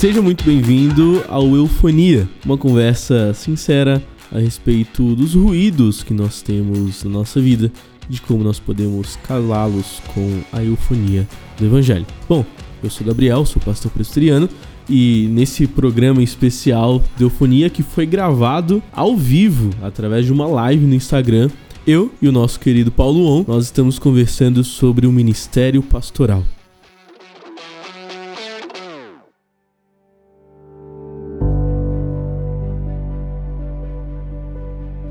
Seja muito bem-vindo ao Eufonia, uma conversa sincera a respeito dos ruídos que nós temos na nossa vida, de como nós podemos calá-los com a eufonia do Evangelho. Bom, eu sou Gabriel, sou pastor presbiteriano e nesse programa especial de eufonia que foi gravado ao vivo através de uma live no Instagram, eu e o nosso querido Paulo On, nós estamos conversando sobre o ministério pastoral.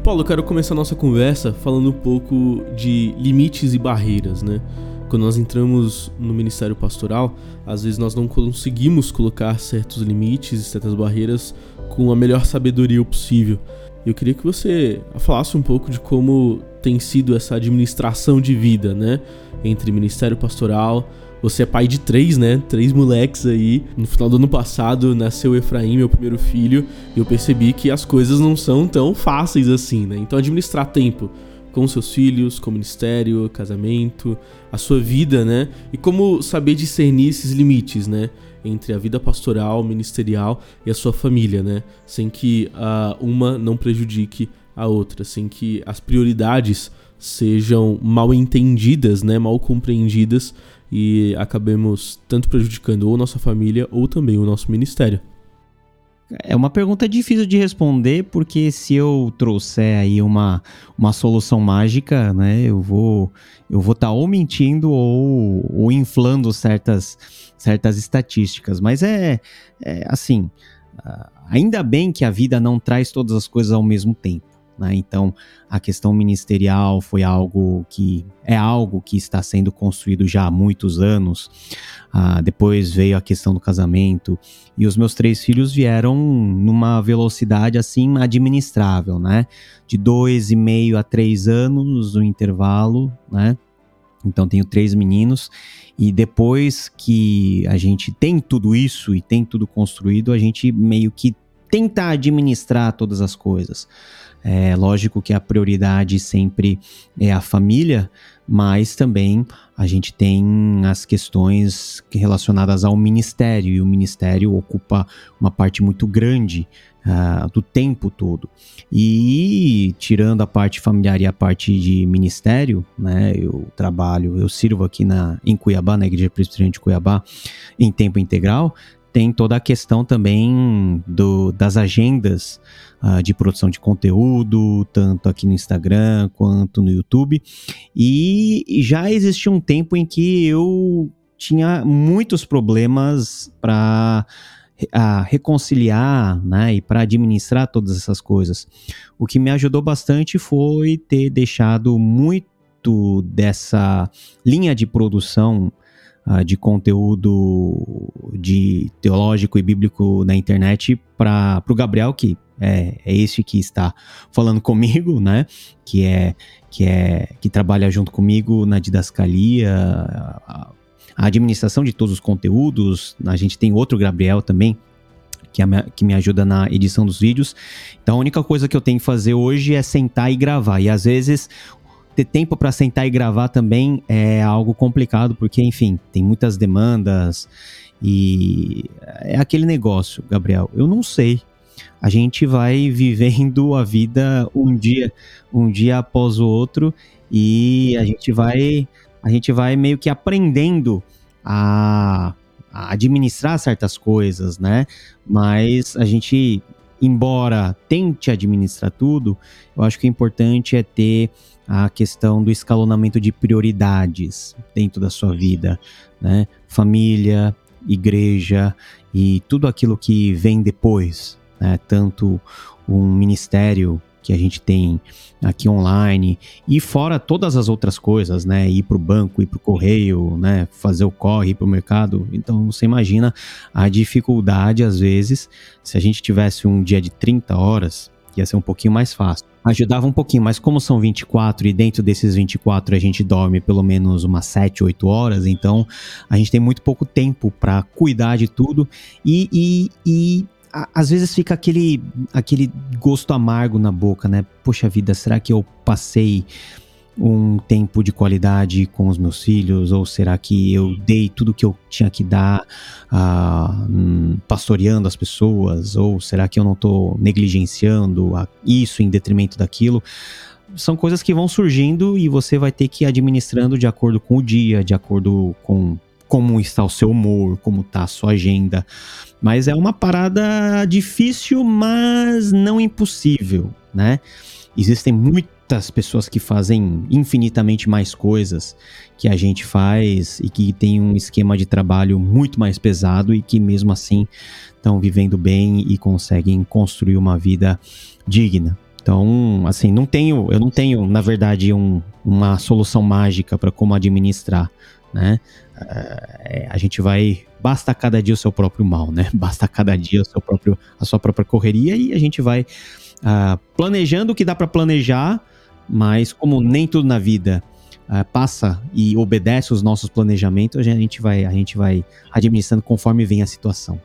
Paulo, eu quero começar a nossa conversa falando um pouco de limites e barreiras, né? Quando nós entramos no ministério pastoral, às vezes nós não conseguimos colocar certos limites e certas barreiras com a melhor sabedoria possível. Eu queria que você falasse um pouco de como tem sido essa administração de vida, né? Entre ministério pastoral, você é pai de três, né? Três moleques aí. No final do ano passado nasceu Efraim, meu primeiro filho, e eu percebi que as coisas não são tão fáceis assim, né? Então administrar tempo com seus filhos, com o ministério, casamento, a sua vida, né? E como saber discernir esses limites, né? Entre a vida pastoral, ministerial e a sua família, né? Sem que uh, uma não prejudique a outra, sem que as prioridades sejam mal entendidas, né? Mal compreendidas e acabemos tanto prejudicando ou nossa família ou também o nosso ministério? É uma pergunta difícil de responder, porque se eu trouxer aí uma, uma solução mágica, né, eu vou eu vou estar tá ou mentindo ou, ou inflando certas, certas estatísticas. Mas é, é assim, ainda bem que a vida não traz todas as coisas ao mesmo tempo. Né? Então, a questão ministerial foi algo que é algo que está sendo construído já há muitos anos. Ah, depois veio a questão do casamento e os meus três filhos vieram numa velocidade assim administrável, né? De dois e meio a três anos o intervalo, né? Então tenho três meninos e depois que a gente tem tudo isso e tem tudo construído, a gente meio que tenta administrar todas as coisas. É lógico que a prioridade sempre é a família, mas também a gente tem as questões relacionadas ao ministério, e o ministério ocupa uma parte muito grande uh, do tempo todo. E tirando a parte familiar e a parte de ministério, né, eu trabalho, eu sirvo aqui na, em Cuiabá, na Igreja Presbiteriana de Cuiabá, em tempo integral, tem toda a questão também do, das agendas uh, de produção de conteúdo, tanto aqui no Instagram quanto no YouTube. E já existia um tempo em que eu tinha muitos problemas para a reconciliar né, e para administrar todas essas coisas. O que me ajudou bastante foi ter deixado muito dessa linha de produção uh, de conteúdo de teológico e bíblico na internet para o Gabriel, que é, é esse que está falando comigo, né? Que é que é que trabalha junto comigo na didascalia, a, a administração de todos os conteúdos. A gente tem outro Gabriel também que, que, me ajuda na edição dos vídeos. Então a única coisa que eu tenho que fazer hoje é sentar e gravar. E às vezes ter tempo para sentar e gravar também é algo complicado, porque, enfim, tem muitas demandas e é aquele negócio, Gabriel. Eu não sei. A gente vai vivendo a vida um dia, um dia após o outro e a gente vai, a gente vai meio que aprendendo a, a administrar certas coisas, né? Mas a gente embora tente administrar tudo, eu acho que o importante é ter a questão do escalonamento de prioridades dentro da sua vida, né? Família, igreja e tudo aquilo que vem depois, né? Tanto um ministério que a gente tem aqui online e fora todas as outras coisas, né? Ir para o banco, ir para o correio, né? Fazer o corre, ir para o mercado. Então você imagina a dificuldade às vezes se a gente tivesse um dia de 30 horas, ia ser um pouquinho mais fácil ajudava um pouquinho, mas como são 24 e dentro desses 24 a gente dorme pelo menos umas 7, 8 horas, então a gente tem muito pouco tempo para cuidar de tudo e, e, e às vezes fica aquele, aquele gosto amargo na boca, né? Poxa vida, será que eu passei um tempo de qualidade com os meus filhos? Ou será que eu dei tudo que eu tinha que dar uh, pastoreando as pessoas? Ou será que eu não estou negligenciando isso em detrimento daquilo? São coisas que vão surgindo e você vai ter que ir administrando de acordo com o dia, de acordo com como está o seu humor, como está a sua agenda. Mas é uma parada difícil, mas não impossível, né? Existem muitas pessoas que fazem infinitamente mais coisas que a gente faz e que tem um esquema de trabalho muito mais pesado e que mesmo assim estão vivendo bem e conseguem construir uma vida digna. Então, assim, não tenho, eu não tenho, na verdade, um, uma solução mágica para como administrar, né? É, a gente vai basta cada dia o seu próprio mal, né? Basta cada dia o seu próprio, a sua própria correria e a gente vai uh, planejando o que dá para planejar, mas como nem tudo na vida uh, passa e obedece os nossos planejamentos, a gente vai, a gente vai administrando conforme vem a situação.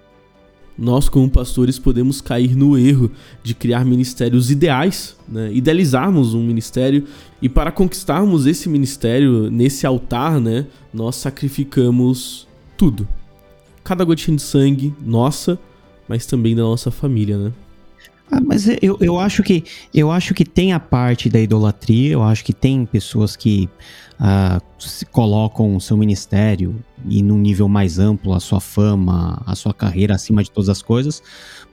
Nós, como pastores, podemos cair no erro de criar ministérios ideais, né? idealizarmos um ministério e para conquistarmos esse ministério nesse altar, né, nós sacrificamos tudo. Cada gotinha de sangue nossa, mas também da nossa família, né? Ah, mas eu, eu acho que eu acho que tem a parte da idolatria, eu acho que tem pessoas que uh, colocam o seu ministério e num nível mais amplo a sua fama, a sua carreira acima de todas as coisas,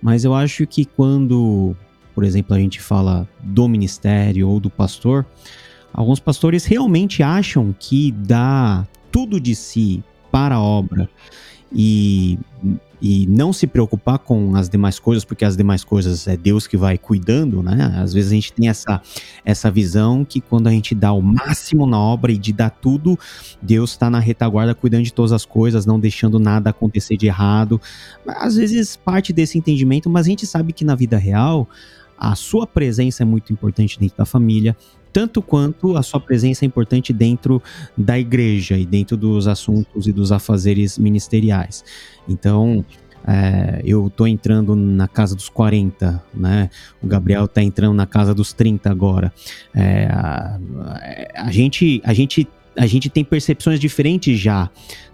mas eu acho que quando, por exemplo, a gente fala do ministério ou do pastor, alguns pastores realmente acham que dá tudo de si para a obra e e não se preocupar com as demais coisas, porque as demais coisas é Deus que vai cuidando, né? Às vezes a gente tem essa, essa visão que quando a gente dá o máximo na obra e de dar tudo, Deus está na retaguarda cuidando de todas as coisas, não deixando nada acontecer de errado. Às vezes parte desse entendimento, mas a gente sabe que na vida real a sua presença é muito importante dentro da família, tanto quanto a sua presença é importante dentro da igreja e dentro dos assuntos e dos afazeres ministeriais. Então, é, eu tô entrando na casa dos 40, né? O Gabriel tá entrando na casa dos 30 agora. É, a, a, gente, a gente a gente tem percepções diferentes já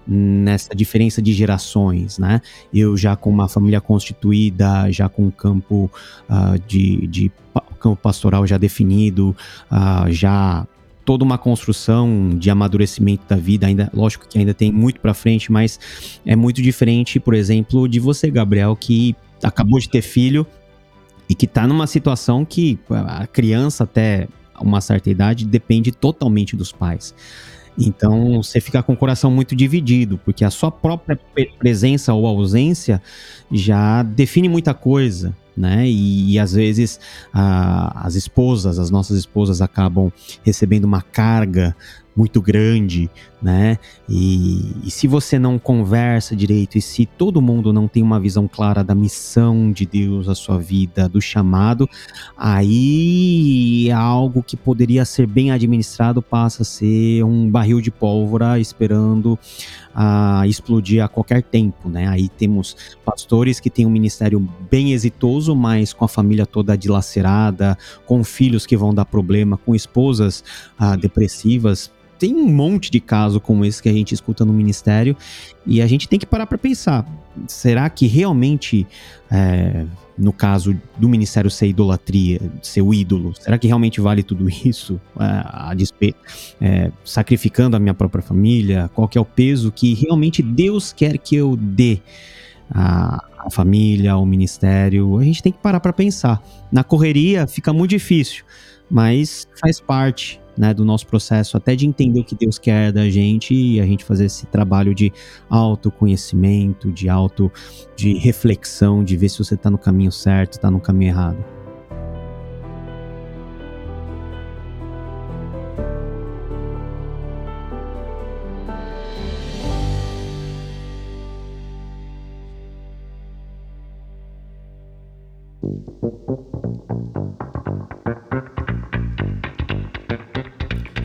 nessa diferença de gerações, né? Eu já com uma família constituída, já com um campo uh, de, de campo pastoral já definido, uh, já toda uma construção de amadurecimento da vida, ainda, lógico que ainda tem muito para frente, mas é muito diferente, por exemplo, de você, Gabriel, que acabou de ter filho e que está numa situação que a criança até uma certa idade depende totalmente dos pais. Então você fica com o coração muito dividido, porque a sua própria presença ou ausência já define muita coisa, né? E, e às vezes a, as esposas, as nossas esposas acabam recebendo uma carga muito grande, né? E, e, se você não conversa direito e se todo mundo não tem uma visão clara da missão de Deus, a sua vida, do chamado, aí algo que poderia ser bem administrado passa a ser um barril de pólvora esperando a explodir a qualquer tempo, né? Aí temos pastores que têm um ministério bem exitoso, mas com a família toda dilacerada, com filhos que vão dar problema, com esposas ah, depressivas, tem um monte de caso como esse que a gente escuta no ministério e a gente tem que parar para pensar: será que realmente, é, no caso do ministério ser idolatria, ser o ídolo, será que realmente vale tudo isso? É, a despe é, sacrificando a minha própria família? Qual que é o peso que realmente Deus quer que eu dê? A família, ao ministério, a gente tem que parar para pensar. Na correria fica muito difícil, mas faz parte né, do nosso processo, até de entender o que Deus quer da gente e a gente fazer esse trabalho de autoconhecimento, de auto, de reflexão, de ver se você está no caminho certo, está no caminho errado.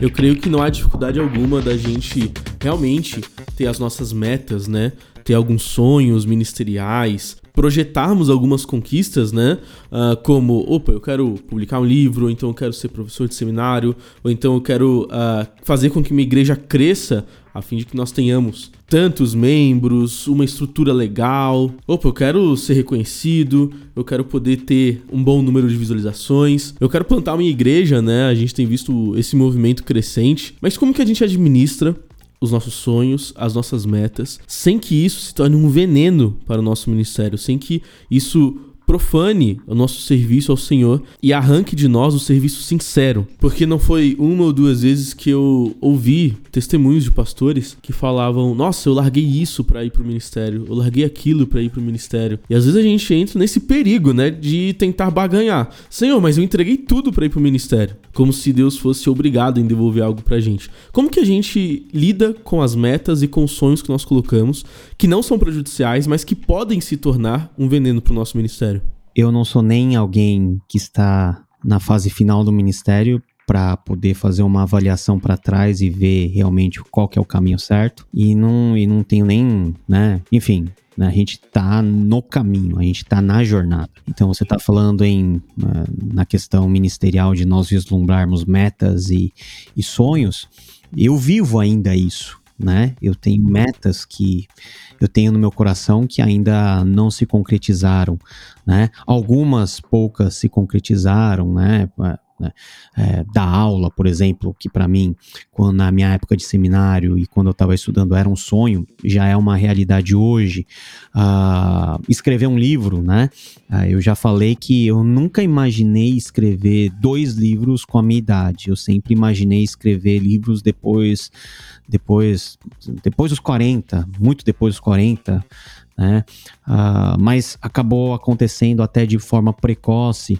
Eu creio que não há dificuldade alguma da gente realmente ter as nossas metas, né? Ter alguns sonhos ministeriais, projetarmos algumas conquistas, né? Uh, como, opa, eu quero publicar um livro, ou então eu quero ser professor de seminário, ou então eu quero uh, fazer com que minha igreja cresça a fim de que nós tenhamos tantos membros, uma estrutura legal. Opa, eu quero ser reconhecido, eu quero poder ter um bom número de visualizações, eu quero plantar uma igreja, né? A gente tem visto esse movimento crescente, mas como que a gente administra os nossos sonhos, as nossas metas, sem que isso se torne um veneno para o nosso ministério, sem que isso profane o nosso serviço ao Senhor e arranque de nós o serviço sincero. Porque não foi uma ou duas vezes que eu ouvi testemunhos de pastores que falavam: Nossa, eu larguei isso para ir pro ministério, eu larguei aquilo para ir pro ministério. E às vezes a gente entra nesse perigo, né, de tentar baganhar. Senhor, mas eu entreguei tudo para ir pro ministério. Como se Deus fosse obrigado em devolver algo pra gente. Como que a gente lida com as metas e com os sonhos que nós colocamos, que não são prejudiciais, mas que podem se tornar um veneno pro nosso ministério? eu não sou nem alguém que está na fase final do ministério para poder fazer uma avaliação para trás e ver realmente qual que é o caminho certo e não e não tenho nem, né, enfim, né, a gente está no caminho, a gente está na jornada. Então você está falando em eh, na questão ministerial de nós vislumbrarmos metas e, e sonhos. Eu vivo ainda isso, né? Eu tenho metas que eu tenho no meu coração que ainda não se concretizaram, né? Algumas poucas se concretizaram, né? Né? É, da aula, por exemplo, que para mim, quando, na minha época de seminário e quando eu estava estudando era um sonho, já é uma realidade hoje. Uh, escrever um livro, né? Uh, eu já falei que eu nunca imaginei escrever dois livros com a minha idade. Eu sempre imaginei escrever livros depois, depois, depois dos 40, muito depois dos 40 né? Uh, mas acabou acontecendo até de forma precoce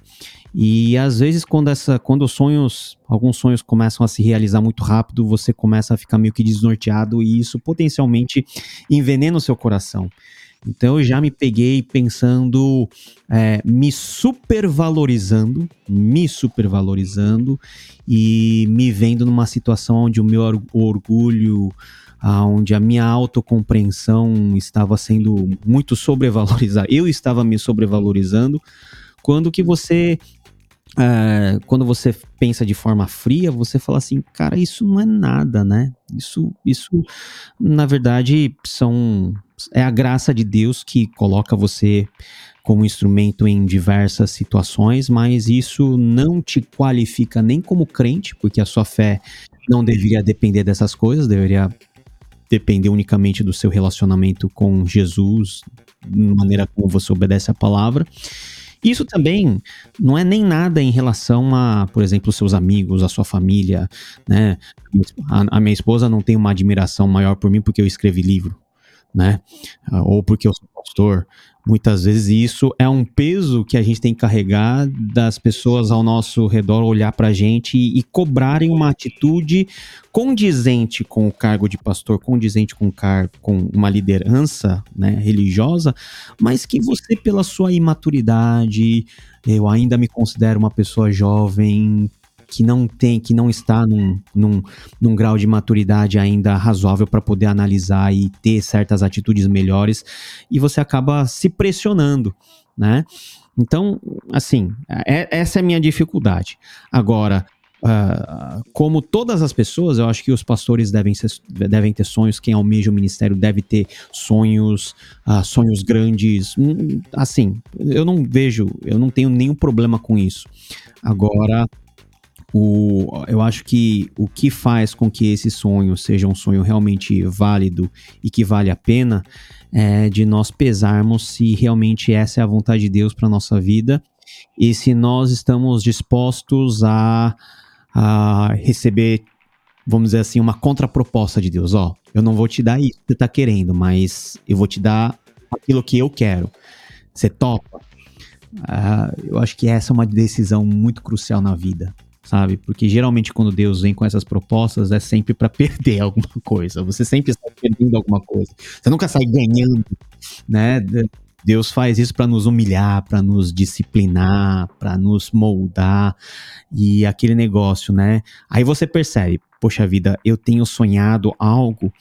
e às vezes quando essa, quando os sonhos, alguns sonhos começam a se realizar muito rápido, você começa a ficar meio que desnorteado e isso potencialmente envenena o seu coração. Então eu já me peguei pensando, é, me supervalorizando, me supervalorizando e me vendo numa situação onde o meu orgulho, onde a minha autocompreensão estava sendo muito sobrevalorizada. Eu estava me sobrevalorizando quando que você é, quando você pensa de forma fria, você fala assim, cara, isso não é nada, né? Isso, isso, na verdade, são é a graça de Deus que coloca você como instrumento em diversas situações, mas isso não te qualifica nem como crente, porque a sua fé não deveria depender dessas coisas, deveria depender unicamente do seu relacionamento com Jesus, da maneira como você obedece a palavra. Isso também não é nem nada em relação a, por exemplo, seus amigos, a sua família, né? A, a minha esposa não tem uma admiração maior por mim porque eu escrevi livro, né? Ou porque eu sou pastor, muitas vezes isso é um peso que a gente tem que carregar das pessoas ao nosso redor olhar para a gente e, e, cobrarem uma atitude condizente com o cargo de pastor, condizente com, car com uma liderança né, religiosa, mas que você, pela sua imaturidade, eu ainda me considero uma pessoa jovem, que não tem, que não está num, num, num grau de maturidade ainda razoável para poder analisar e ter certas atitudes melhores, e você acaba se pressionando, né? Então, assim, é, essa é a minha dificuldade. Agora, Uh, como todas as pessoas, eu acho que os pastores devem, ser, devem ter sonhos, quem almeja o ministério deve ter sonhos, uh, sonhos grandes. Hum, assim, eu não vejo, eu não tenho nenhum problema com isso. Agora, o, eu acho que o que faz com que esse sonho seja um sonho realmente válido e que vale a pena é de nós pesarmos se realmente essa é a vontade de Deus para nossa vida e se nós estamos dispostos a, a receber, vamos dizer assim, uma contraproposta de Deus. Ó, eu não vou te dar isso que você está querendo, mas eu vou te dar aquilo que eu quero. Você topa? Uh, eu acho que essa é uma decisão muito crucial na vida sabe? Porque geralmente quando Deus vem com essas propostas é sempre para perder alguma coisa. Você sempre está perdendo alguma coisa. Você nunca sai ganhando, né? Deus faz isso para nos humilhar, para nos disciplinar, para nos moldar e aquele negócio, né? Aí você percebe, poxa vida, eu tenho sonhado algo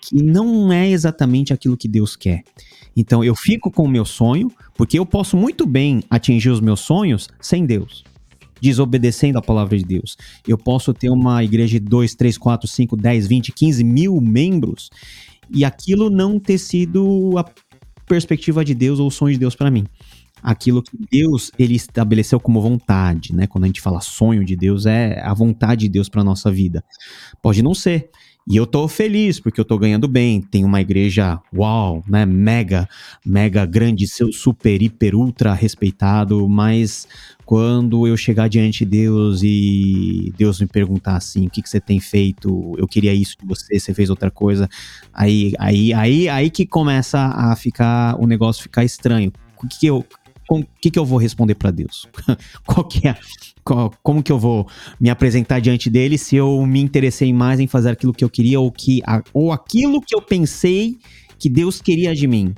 que não é exatamente aquilo que Deus quer. Então eu fico com o meu sonho, porque eu posso muito bem atingir os meus sonhos sem Deus desobedecendo a palavra de Deus. Eu posso ter uma igreja de 2, 3, 4, 5, 10, 20, 15 mil membros e aquilo não ter sido a perspectiva de Deus ou o sonho de Deus para mim. Aquilo que Deus ele estabeleceu como vontade, né? Quando a gente fala sonho de Deus, é a vontade de Deus para nossa vida. Pode não ser. E eu tô feliz porque eu tô ganhando bem. Tem uma igreja, uau, né? Mega, mega grande, seu super, hiper, ultra respeitado. Mas quando eu chegar diante de Deus e Deus me perguntar assim, o que, que você tem feito? Eu queria isso de você, você fez outra coisa. Aí, aí, aí, aí que começa a ficar, o negócio ficar estranho. O que, que eu, o que, que eu vou responder para Deus? Qual que é, qual, como que eu vou me apresentar diante dele se eu me interessei mais em fazer aquilo que eu queria ou, que, ou aquilo que eu pensei que Deus queria de mim?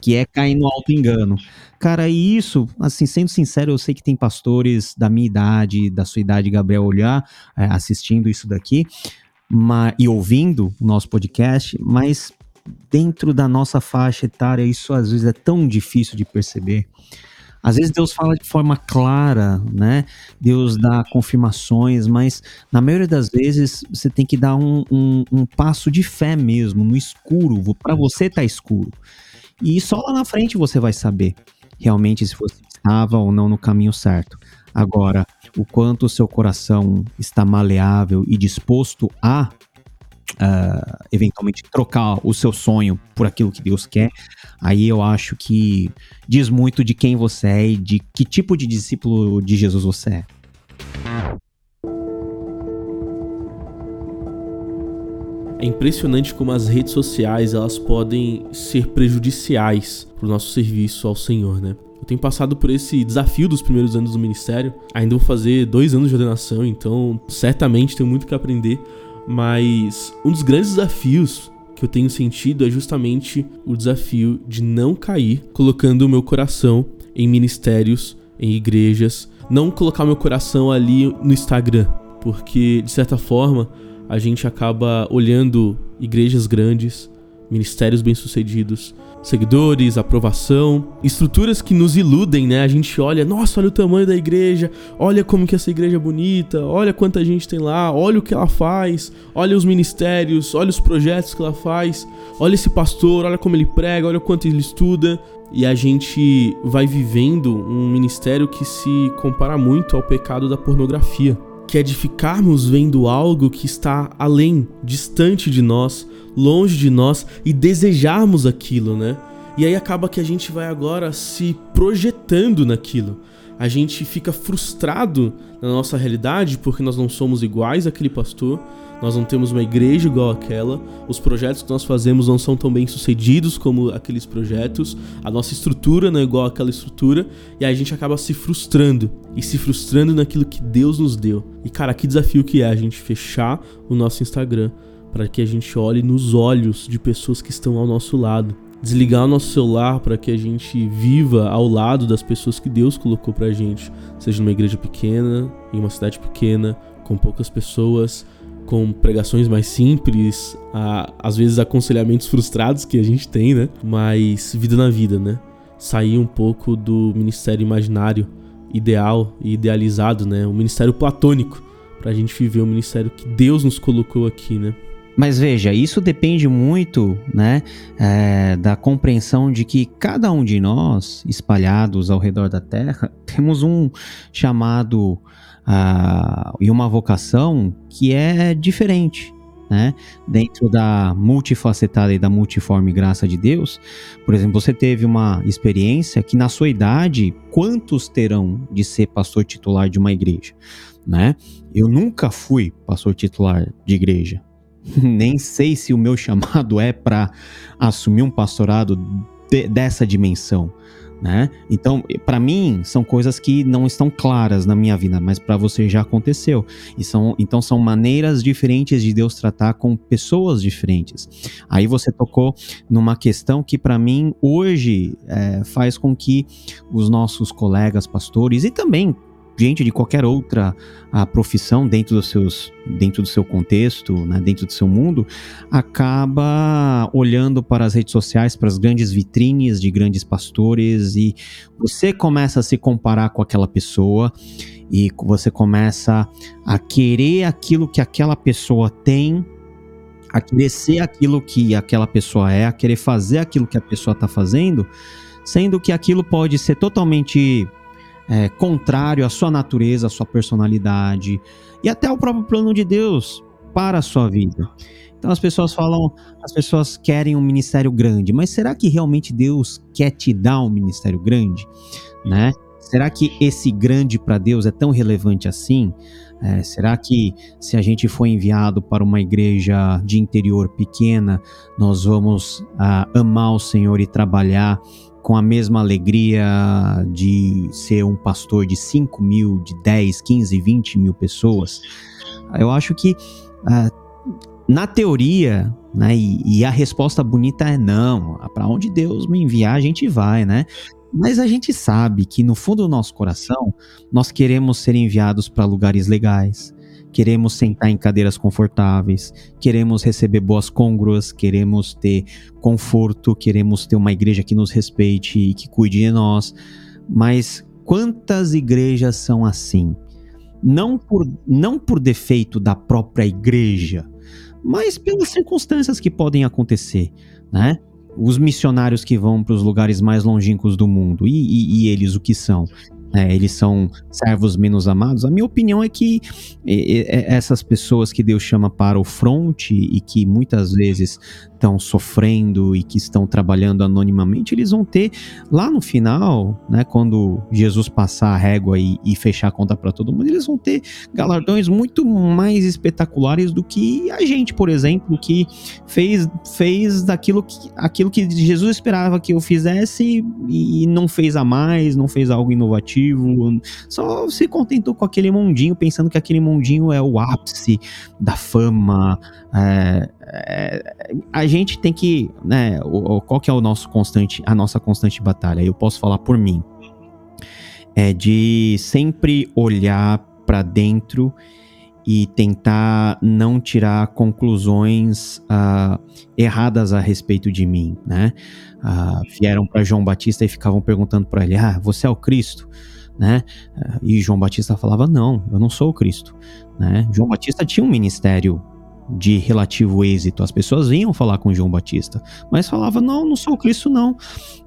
Que é cair no alto engano. Cara, e isso, assim, sendo sincero, eu sei que tem pastores da minha idade, da sua idade, Gabriel, olhar, é, assistindo isso daqui mas, e ouvindo o nosso podcast, mas dentro da nossa faixa etária, isso às vezes é tão difícil de perceber. Às vezes Deus fala de forma clara, né? Deus dá confirmações, mas na maioria das vezes você tem que dar um, um, um passo de fé mesmo, no escuro. Para você tá escuro. E só lá na frente você vai saber realmente se você estava ou não no caminho certo. Agora, o quanto o seu coração está maleável e disposto a uh, eventualmente trocar o seu sonho por aquilo que Deus quer, aí eu acho que diz muito de quem você é e de que tipo de discípulo de Jesus você é. É impressionante como as redes sociais elas podem ser prejudiciais para o nosso serviço ao Senhor, né? Eu tenho passado por esse desafio dos primeiros anos do ministério. Ainda vou fazer dois anos de ordenação, então certamente tenho muito que aprender. Mas um dos grandes desafios que eu tenho sentido é justamente o desafio de não cair colocando o meu coração em ministérios, em igrejas, não colocar meu coração ali no Instagram, porque de certa forma a gente acaba olhando igrejas grandes, ministérios bem-sucedidos, seguidores, aprovação, estruturas que nos iludem, né? A gente olha, nossa, olha o tamanho da igreja, olha como que essa igreja é bonita, olha quanta gente tem lá, olha o que ela faz, olha os ministérios, olha os projetos que ela faz, olha esse pastor, olha como ele prega, olha quanto ele estuda. E a gente vai vivendo um ministério que se compara muito ao pecado da pornografia, que é de ficarmos vendo algo que está além, distante de nós, longe de nós e desejarmos aquilo, né? E aí acaba que a gente vai agora se projetando naquilo. A gente fica frustrado na nossa realidade porque nós não somos iguais àquele pastor, nós não temos uma igreja igual àquela, os projetos que nós fazemos não são tão bem sucedidos como aqueles projetos, a nossa estrutura não é igual àquela estrutura, e a gente acaba se frustrando. E se frustrando naquilo que Deus nos deu. E cara, que desafio que é a gente fechar o nosso Instagram para que a gente olhe nos olhos de pessoas que estão ao nosso lado. Desligar o nosso celular para que a gente viva ao lado das pessoas que Deus colocou pra gente, seja numa igreja pequena, em uma cidade pequena, com poucas pessoas, com pregações mais simples, a, às vezes aconselhamentos frustrados que a gente tem, né? Mas vida na vida, né? Sair um pouco do ministério imaginário, ideal e idealizado, né? O ministério platônico, pra gente viver o ministério que Deus nos colocou aqui, né? Mas veja, isso depende muito né, é, da compreensão de que cada um de nós, espalhados ao redor da Terra, temos um chamado uh, e uma vocação que é diferente. Né? Dentro da multifacetada e da multiforme graça de Deus, por exemplo, você teve uma experiência que na sua idade, quantos terão de ser pastor titular de uma igreja? Né? Eu nunca fui pastor titular de igreja, nem sei se o meu chamado é para assumir um pastorado de, dessa dimensão. Né? Então, para mim, são coisas que não estão claras na minha vida, mas para você já aconteceu. E são, então, são maneiras diferentes de Deus tratar com pessoas diferentes. Aí você tocou numa questão que, para mim, hoje é, faz com que os nossos colegas pastores e também gente de qualquer outra profissão dentro dos seus dentro do seu contexto, né, dentro do seu mundo, acaba olhando para as redes sociais, para as grandes vitrines de grandes pastores e você começa a se comparar com aquela pessoa e você começa a querer aquilo que aquela pessoa tem, a querer ser aquilo que aquela pessoa é, a querer fazer aquilo que a pessoa está fazendo, sendo que aquilo pode ser totalmente é, contrário à sua natureza, à sua personalidade e até ao próprio plano de Deus para a sua vida. Então as pessoas falam, as pessoas querem um ministério grande, mas será que realmente Deus quer te dar um ministério grande, né? Será que esse grande para Deus é tão relevante assim? É, será que se a gente for enviado para uma igreja de interior pequena, nós vamos ah, amar o Senhor e trabalhar com a mesma alegria de ser um pastor de 5 mil, de 10, 15, 20 mil pessoas. Eu acho que, uh, na teoria, né, e, e, a resposta bonita é não, para onde Deus me enviar, a gente vai, né? Mas a gente sabe que no fundo do nosso coração, nós queremos ser enviados para lugares legais, queremos sentar em cadeiras confortáveis, queremos receber boas congruas, queremos ter conforto, queremos ter uma igreja que nos respeite e que cuide de nós. Mas quantas igrejas são assim? Não por, não por defeito da própria igreja, mas pelas circunstâncias que podem acontecer, né? Os missionários que vão para os lugares mais longínquos do mundo, e, e, e eles o que são? É, eles são servos menos amados. A minha opinião é que essas pessoas que Deus chama para o fronte e que muitas vezes estão sofrendo e que estão trabalhando anonimamente, eles vão ter lá no final, né, quando Jesus passar a régua e, e fechar a conta para todo mundo, eles vão ter galardões muito mais espetaculares do que a gente, por exemplo, que fez fez daquilo que, aquilo que Jesus esperava que eu fizesse e não fez a mais, não fez algo inovativo, só se contentou com aquele mundinho, pensando que aquele mundinho é o ápice da fama, é, é, a gente tem que, né, o, qual que é o nosso constante, a nossa constante batalha? Eu posso falar por mim, é de sempre olhar para dentro e tentar não tirar conclusões uh, erradas a respeito de mim, né? Uh, vieram para João Batista e ficavam perguntando para ele: Ah, você é o Cristo? Né? Uh, e João Batista falava: Não, eu não sou o Cristo. Né? João Batista tinha um ministério de relativo êxito. As pessoas vinham falar com João Batista, mas falava: não, não sou o Cristo, não.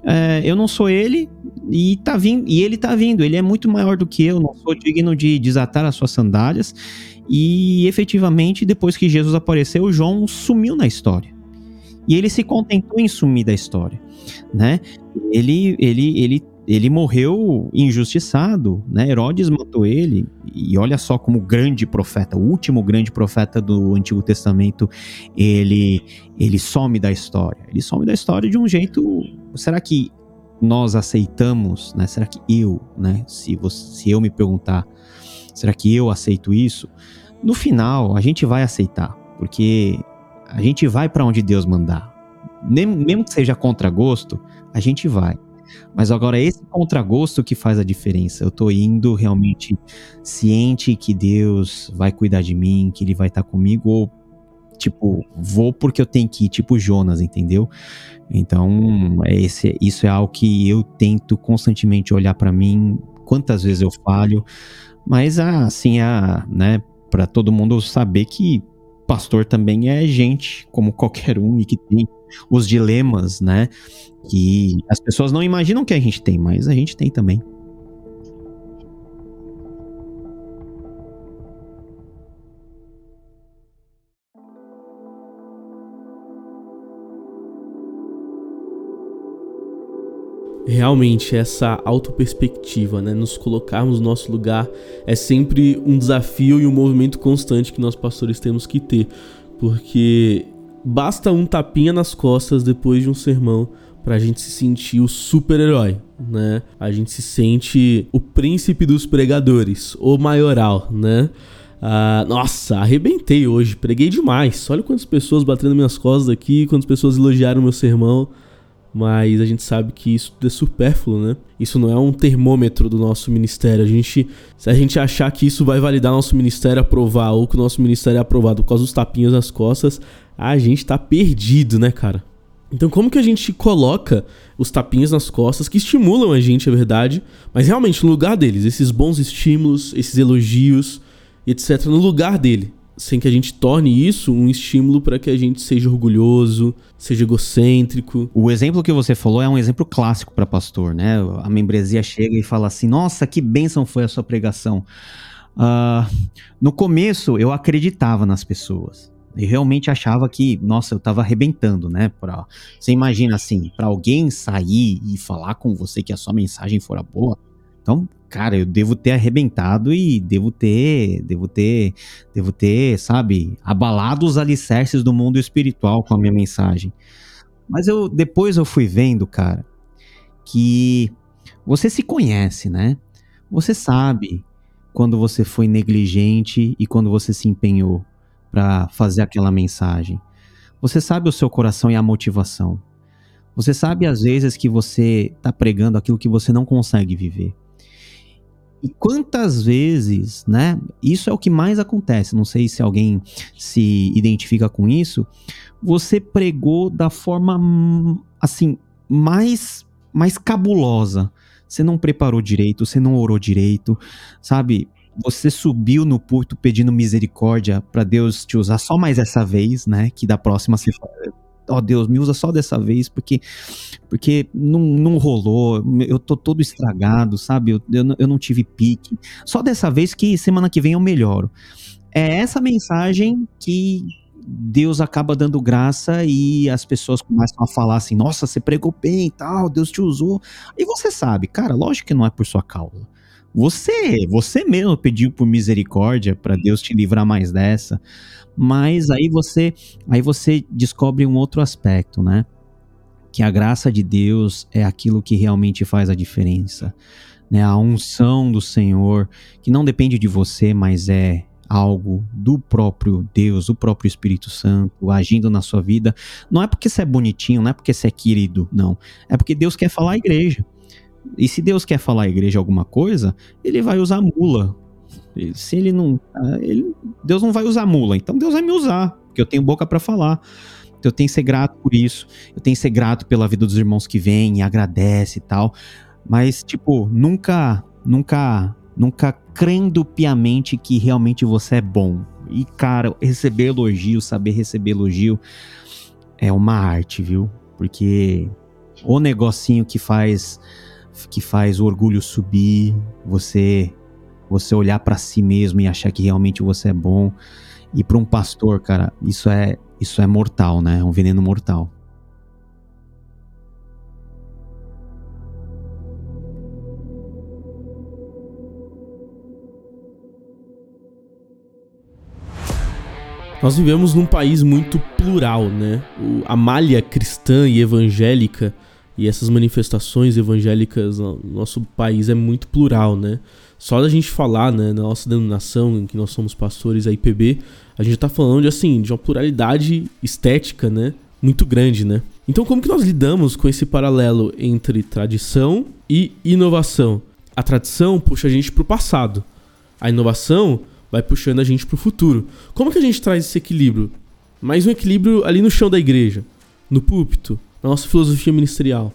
É, eu não sou ele e tá vindo, e ele tá vindo. Ele é muito maior do que eu. Não sou digno de desatar as suas sandálias. E efetivamente, depois que Jesus apareceu, João sumiu na história. E ele se contentou em sumir da história, né? Ele, ele, ele ele morreu injustiçado, né? Herodes matou ele, e olha só como grande profeta, o último grande profeta do Antigo Testamento, ele ele some da história. Ele some da história de um jeito, será que nós aceitamos, né? Será que eu, né, se você, se eu me perguntar, será que eu aceito isso? No final, a gente vai aceitar, porque a gente vai para onde Deus mandar. Mesmo que seja contra gosto, a gente vai. Mas agora esse contragosto que faz a diferença. Eu tô indo realmente ciente que Deus vai cuidar de mim, que ele vai estar tá comigo ou tipo, vou porque eu tenho que ir, tipo Jonas, entendeu? Então, é esse, isso é algo que eu tento constantemente olhar para mim, quantas vezes eu falho, mas assim, a, né, para todo mundo saber que pastor também é gente como qualquer um e que tem os dilemas, né? Que as pessoas não imaginam que a gente tem, mas a gente tem também. Realmente, essa autoperspectiva, né, nos colocarmos no nosso lugar, é sempre um desafio e um movimento constante que nós pastores temos que ter, porque basta um tapinha nas costas depois de um sermão pra gente se sentir o super-herói, né? A gente se sente o príncipe dos pregadores, o maioral, né? Ah, nossa, arrebentei hoje, preguei demais. Olha quantas pessoas batendo minhas costas aqui, quantas pessoas elogiaram meu sermão. Mas a gente sabe que isso é supérfluo, né? Isso não é um termômetro do nosso ministério. A gente, se a gente achar que isso vai validar nosso ministério aprovar ou que o nosso ministério é aprovado por causa dos tapinhas nas costas, a gente tá perdido, né, cara? Então, como que a gente coloca os tapinhas nas costas que estimulam a gente, é verdade, mas realmente no lugar deles, esses bons estímulos, esses elogios, etc, no lugar dele, sem que a gente torne isso um estímulo para que a gente seja orgulhoso, seja egocêntrico. O exemplo que você falou é um exemplo clássico para pastor, né? A membresia chega e fala assim: Nossa, que bênção foi a sua pregação. Uh, no começo eu acreditava nas pessoas. Eu realmente achava que, nossa, eu tava arrebentando, né? Pra, você imagina assim, para alguém sair e falar com você que a sua mensagem fora boa, então, cara, eu devo ter arrebentado e devo ter, devo ter, devo ter, sabe, abalado os alicerces do mundo espiritual com a minha mensagem. Mas eu depois eu fui vendo, cara, que você se conhece, né? Você sabe quando você foi negligente e quando você se empenhou para fazer aquela mensagem. Você sabe o seu coração e a motivação. Você sabe às vezes que você está pregando aquilo que você não consegue viver. E quantas vezes, né? Isso é o que mais acontece. Não sei se alguém se identifica com isso. Você pregou da forma assim mais mais cabulosa. Você não preparou direito, você não orou direito, sabe? Você subiu no púlpito pedindo misericórdia para Deus te usar só mais essa vez, né? Que da próxima você ó oh, Deus, me usa só dessa vez, porque porque não, não rolou, eu tô todo estragado, sabe? Eu, eu, eu não tive pique. Só dessa vez que semana que vem eu melhoro. É essa mensagem que Deus acaba dando graça e as pessoas começam a falar assim: nossa, você pregou bem e tal, Deus te usou. E você sabe, cara, lógico que não é por sua causa. Você, você mesmo pediu por misericórdia para Deus te livrar mais dessa. Mas aí você, aí você descobre um outro aspecto, né? Que a graça de Deus é aquilo que realmente faz a diferença. Né? A unção do Senhor, que não depende de você, mas é algo do próprio Deus, do próprio Espírito Santo agindo na sua vida. Não é porque você é bonitinho, não é porque você é querido, não. É porque Deus quer falar à igreja. E se Deus quer falar à igreja alguma coisa, ele vai usar mula. Se ele não. Ah, ele, Deus não vai usar mula, então Deus vai me usar, porque eu tenho boca para falar. Eu tenho que ser grato por isso. Eu tenho que ser grato pela vida dos irmãos que vêm e agradece e tal. Mas, tipo, nunca, nunca, nunca crendo piamente que realmente você é bom. E, cara, receber elogio, saber receber elogio é uma arte, viu? Porque o negocinho que faz que faz o orgulho subir, você você olhar para si mesmo e achar que realmente você é bom. E para um pastor, cara, isso é isso é mortal, né? É um veneno mortal. Nós vivemos num país muito plural, né? a malha cristã e evangélica e essas manifestações evangélicas no nosso país é muito plural, né? Só da gente falar, né, na nossa denominação, em que nós somos pastores, a IPB, a gente tá falando de, assim, de uma pluralidade estética, né, muito grande, né? Então, como que nós lidamos com esse paralelo entre tradição e inovação? A tradição puxa a gente pro passado. A inovação vai puxando a gente pro futuro. Como que a gente traz esse equilíbrio? Mais um equilíbrio ali no chão da igreja, no púlpito, na nossa filosofia ministerial.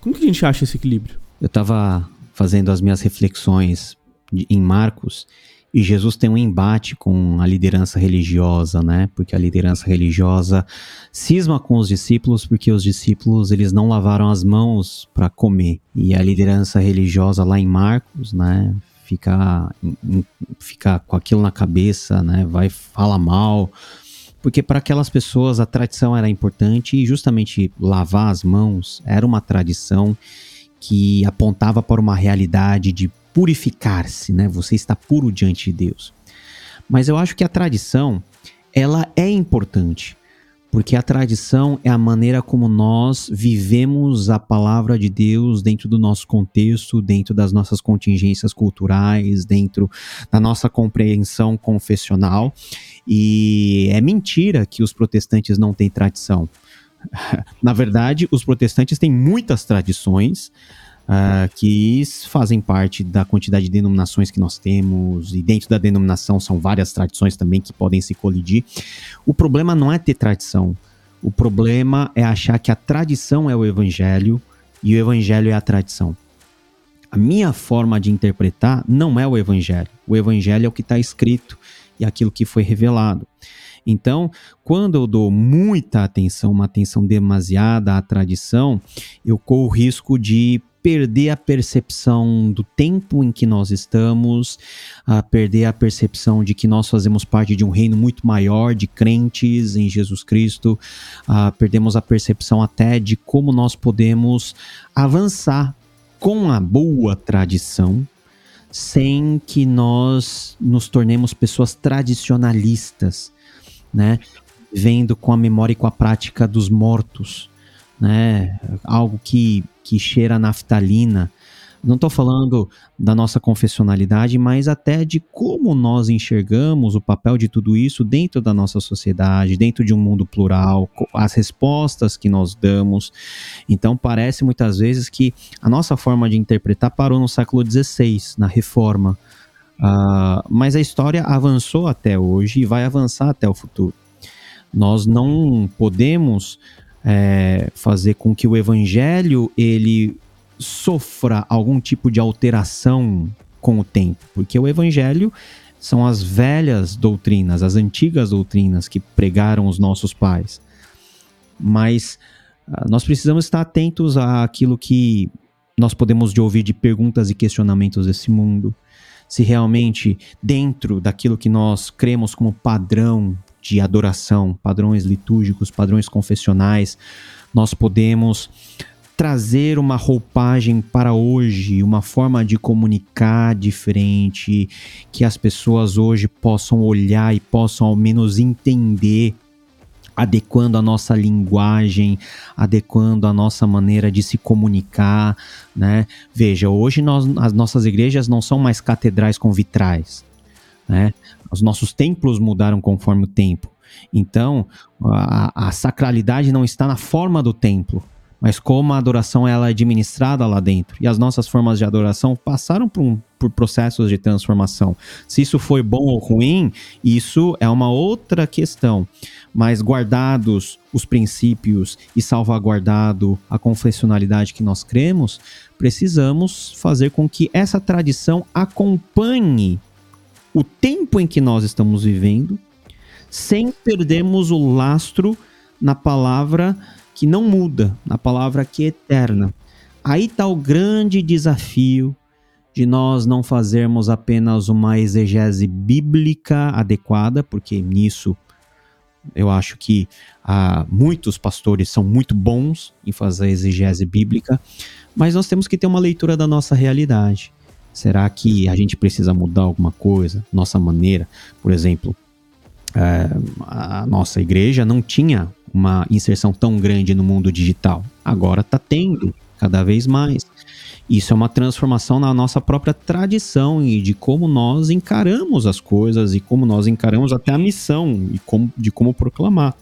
Como que a gente acha esse equilíbrio? Eu estava fazendo as minhas reflexões em Marcos e Jesus tem um embate com a liderança religiosa, né? Porque a liderança religiosa cisma com os discípulos porque os discípulos eles não lavaram as mãos para comer. E a liderança religiosa lá em Marcos, né, fica fica com aquilo na cabeça, né? Vai fala mal porque para aquelas pessoas a tradição era importante e justamente lavar as mãos era uma tradição que apontava para uma realidade de purificar-se, né? Você está puro diante de Deus. Mas eu acho que a tradição, ela é importante, porque a tradição é a maneira como nós vivemos a palavra de Deus dentro do nosso contexto, dentro das nossas contingências culturais, dentro da nossa compreensão confessional. E é mentira que os protestantes não têm tradição. Na verdade, os protestantes têm muitas tradições uh, que fazem parte da quantidade de denominações que nós temos, e dentro da denominação são várias tradições também que podem se colidir. O problema não é ter tradição, o problema é achar que a tradição é o evangelho e o evangelho é a tradição. A minha forma de interpretar não é o evangelho. O evangelho é o que está escrito e aquilo que foi revelado. Então, quando eu dou muita atenção, uma atenção demasiada à tradição, eu corro o risco de perder a percepção do tempo em que nós estamos, a perder a percepção de que nós fazemos parte de um reino muito maior de crentes em Jesus Cristo, a perdemos a percepção até de como nós podemos avançar com a boa tradição, sem que nós nos tornemos pessoas tradicionalistas, né? Vendo com a memória e com a prática dos mortos, né? Algo que, que cheira naftalina. Não estou falando da nossa confessionalidade, mas até de como nós enxergamos o papel de tudo isso dentro da nossa sociedade, dentro de um mundo plural, as respostas que nós damos. Então, parece muitas vezes que a nossa forma de interpretar parou no século XVI, na Reforma. Uh, mas a história avançou até hoje e vai avançar até o futuro. Nós não podemos é, fazer com que o evangelho ele sofra algum tipo de alteração com o tempo, porque o evangelho são as velhas doutrinas, as antigas doutrinas que pregaram os nossos pais. Mas uh, nós precisamos estar atentos àquilo que nós podemos de ouvir de perguntas e questionamentos desse mundo se realmente dentro daquilo que nós cremos como padrão de adoração, padrões litúrgicos, padrões confessionais, nós podemos trazer uma roupagem para hoje, uma forma de comunicar diferente, que as pessoas hoje possam olhar e possam ao menos entender adequando a nossa linguagem, adequando a nossa maneira de se comunicar, né? Veja, hoje nós, as nossas igrejas não são mais catedrais com vitrais, né? Os nossos templos mudaram conforme o tempo. Então, a, a sacralidade não está na forma do templo, mas como a adoração ela é administrada lá dentro. E as nossas formas de adoração passaram por, um, por processos de transformação. Se isso foi bom ou ruim, isso é uma outra questão. Mas guardados os princípios e salvaguardado a confessionalidade que nós cremos, precisamos fazer com que essa tradição acompanhe o tempo em que nós estamos vivendo, sem perdermos o lastro na palavra que não muda, na palavra que é eterna. Aí está o grande desafio de nós não fazermos apenas uma exegese bíblica adequada, porque nisso eu acho que ah, muitos pastores são muito bons em fazer exegese bíblica, mas nós temos que ter uma leitura da nossa realidade. Será que a gente precisa mudar alguma coisa? Nossa maneira, por exemplo, é, a nossa igreja não tinha uma inserção tão grande no mundo digital. Agora está tendo cada vez mais. Isso é uma transformação na nossa própria tradição e de como nós encaramos as coisas e como nós encaramos até a missão e como, de como proclamar.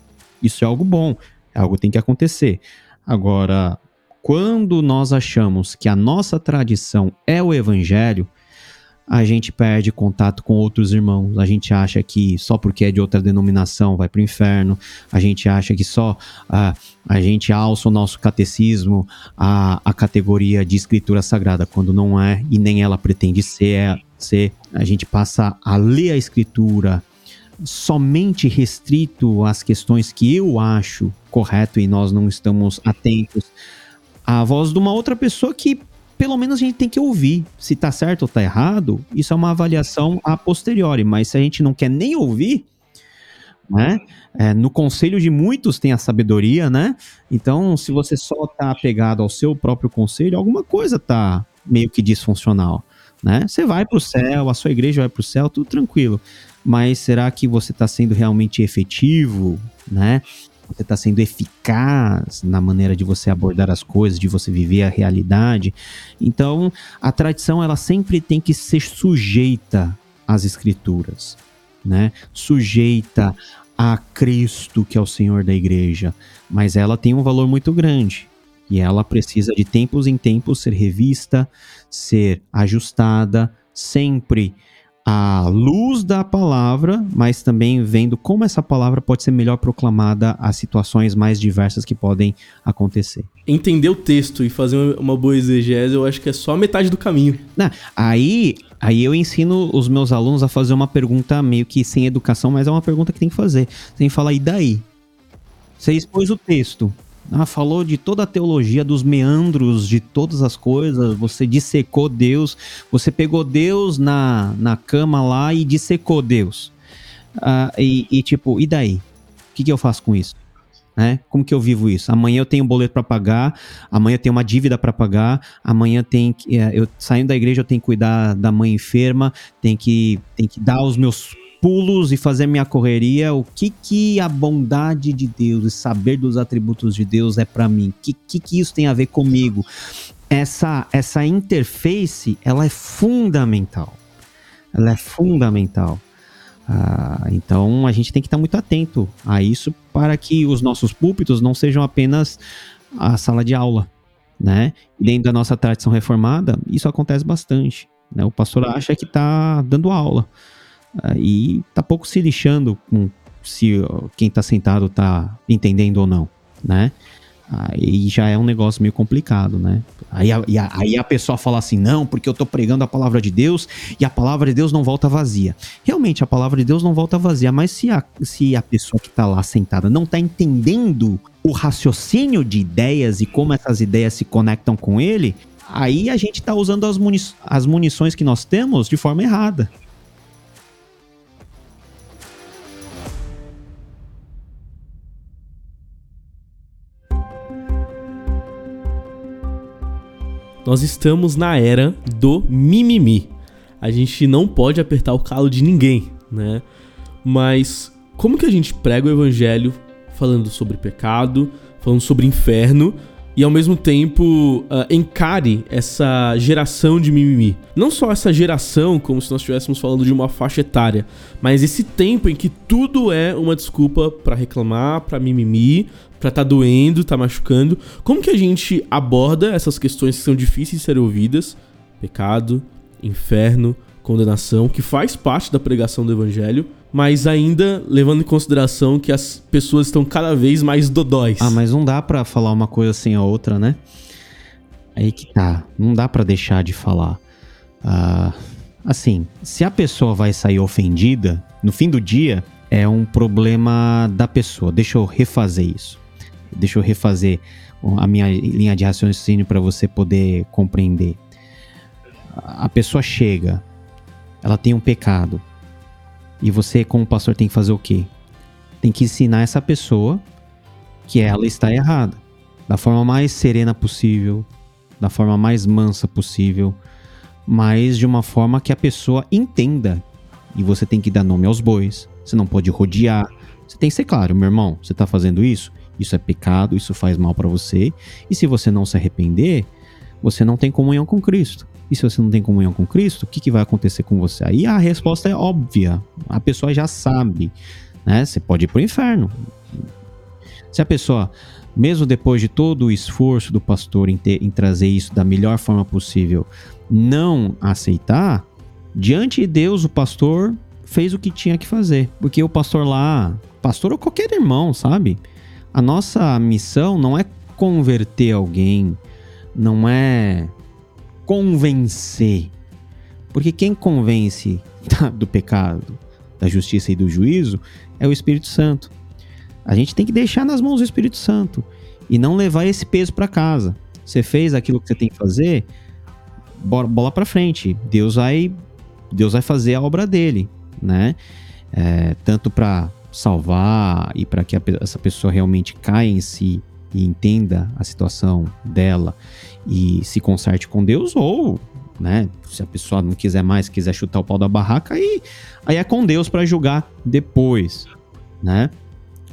Isso é algo bom, é algo que tem que acontecer. Agora, quando nós achamos que a nossa tradição é o evangelho, a gente perde contato com outros irmãos. A gente acha que só porque é de outra denominação vai para o inferno. A gente acha que só uh, a gente alça o nosso catecismo a, a categoria de escritura sagrada, quando não é e nem ela pretende ser. É, ser. A gente passa a ler a escritura somente restrito às questões que eu acho correto e nós não estamos atentos à voz de uma outra pessoa que pelo menos a gente tem que ouvir. Se tá certo ou tá errado, isso é uma avaliação a posteriori. Mas se a gente não quer nem ouvir, né? É, no conselho de muitos tem a sabedoria, né? Então, se você só tá apegado ao seu próprio conselho, alguma coisa tá meio que disfuncional, né? Você vai para o céu, a sua igreja vai para o céu, tudo tranquilo. Mas será que você está sendo realmente efetivo, né? Você está sendo eficaz na maneira de você abordar as coisas, de você viver a realidade. Então, a tradição ela sempre tem que ser sujeita às escrituras, né? Sujeita a Cristo, que é o Senhor da igreja, mas ela tem um valor muito grande. E ela precisa de tempos em tempos ser revista, ser ajustada, sempre à luz da palavra, mas também vendo como essa palavra pode ser melhor proclamada às situações mais diversas que podem acontecer. Entender o texto e fazer uma boa exegese, eu acho que é só metade do caminho. Não, aí, aí eu ensino os meus alunos a fazer uma pergunta meio que sem educação, mas é uma pergunta que tem que fazer. Tem que falar, e daí? Você expôs o texto. Ah, falou de toda a teologia, dos meandros, de todas as coisas. Você dissecou Deus. Você pegou Deus na, na cama lá e dissecou Deus. Ah, e, e, tipo, e daí? O que, que eu faço com isso? Né? Como que eu vivo isso? Amanhã eu tenho um boleto para pagar, amanhã eu tenho uma dívida para pagar, amanhã tem que, é, eu saindo da igreja eu tenho que cuidar da mãe enferma, tem que, tem que dar os meus pulos e fazer minha correria, o que que a bondade de Deus e saber dos atributos de Deus é para mim? O que, que que isso tem a ver comigo? Essa essa interface, ela é fundamental. Ela é fundamental. Ah, então a gente tem que estar muito atento a isso para que os nossos púlpitos não sejam apenas a sala de aula, né? Dentro da nossa tradição reformada, isso acontece bastante. Né? O pastor acha que está dando aula e tá pouco se lixando com se quem tá sentado tá entendendo ou não, né? Aí já é um negócio meio complicado, né? Aí a, aí a pessoa fala assim: não, porque eu tô pregando a palavra de Deus e a palavra de Deus não volta vazia. Realmente, a palavra de Deus não volta vazia, mas se a, se a pessoa que tá lá sentada não tá entendendo o raciocínio de ideias e como essas ideias se conectam com ele, aí a gente tá usando as, muni as munições que nós temos de forma errada. Nós estamos na era do mimimi. A gente não pode apertar o calo de ninguém, né? Mas como que a gente prega o evangelho falando sobre pecado, falando sobre inferno, e ao mesmo tempo uh, encare essa geração de mimimi. Não só essa geração, como se nós estivéssemos falando de uma faixa etária, mas esse tempo em que tudo é uma desculpa para reclamar, para mimimi, para tá doendo, tá machucando. Como que a gente aborda essas questões que são difíceis de serem ouvidas? Pecado, inferno, condenação, que faz parte da pregação do evangelho, mas ainda levando em consideração que as pessoas estão cada vez mais dodóis. Ah, mas não dá para falar uma coisa sem a outra, né? Aí que tá, não dá para deixar de falar. Ah, assim, se a pessoa vai sair ofendida, no fim do dia é um problema da pessoa. Deixa eu refazer isso. Deixa eu refazer a minha linha de raciocínio para você poder compreender. A pessoa chega, ela tem um pecado, e você, como pastor, tem que fazer o quê? Tem que ensinar essa pessoa que ela está errada. Da forma mais serena possível, da forma mais mansa possível, mas de uma forma que a pessoa entenda. E você tem que dar nome aos bois, você não pode rodear. Você tem que ser claro, meu irmão, você está fazendo isso? Isso é pecado, isso faz mal para você. E se você não se arrepender, você não tem comunhão com Cristo. E se você não tem comunhão com Cristo, o que, que vai acontecer com você? Aí a resposta é óbvia. A pessoa já sabe. Né? Você pode ir para o inferno. Se a pessoa, mesmo depois de todo o esforço do pastor em, ter, em trazer isso da melhor forma possível, não aceitar, diante de Deus, o pastor fez o que tinha que fazer. Porque o pastor lá, pastor ou qualquer irmão, sabe? A nossa missão não é converter alguém, não é convencer. Porque quem convence do pecado, da justiça e do juízo é o Espírito Santo. A gente tem que deixar nas mãos do Espírito Santo e não levar esse peso para casa. Você fez aquilo que você tem que fazer, bola para frente. Deus vai, Deus vai fazer a obra dele, né? É, tanto para salvar e para que a, essa pessoa realmente caia em si e entenda a situação dela e se conserte com Deus, ou, né, se a pessoa não quiser mais, quiser chutar o pau da barraca, aí, aí é com Deus para julgar depois, né?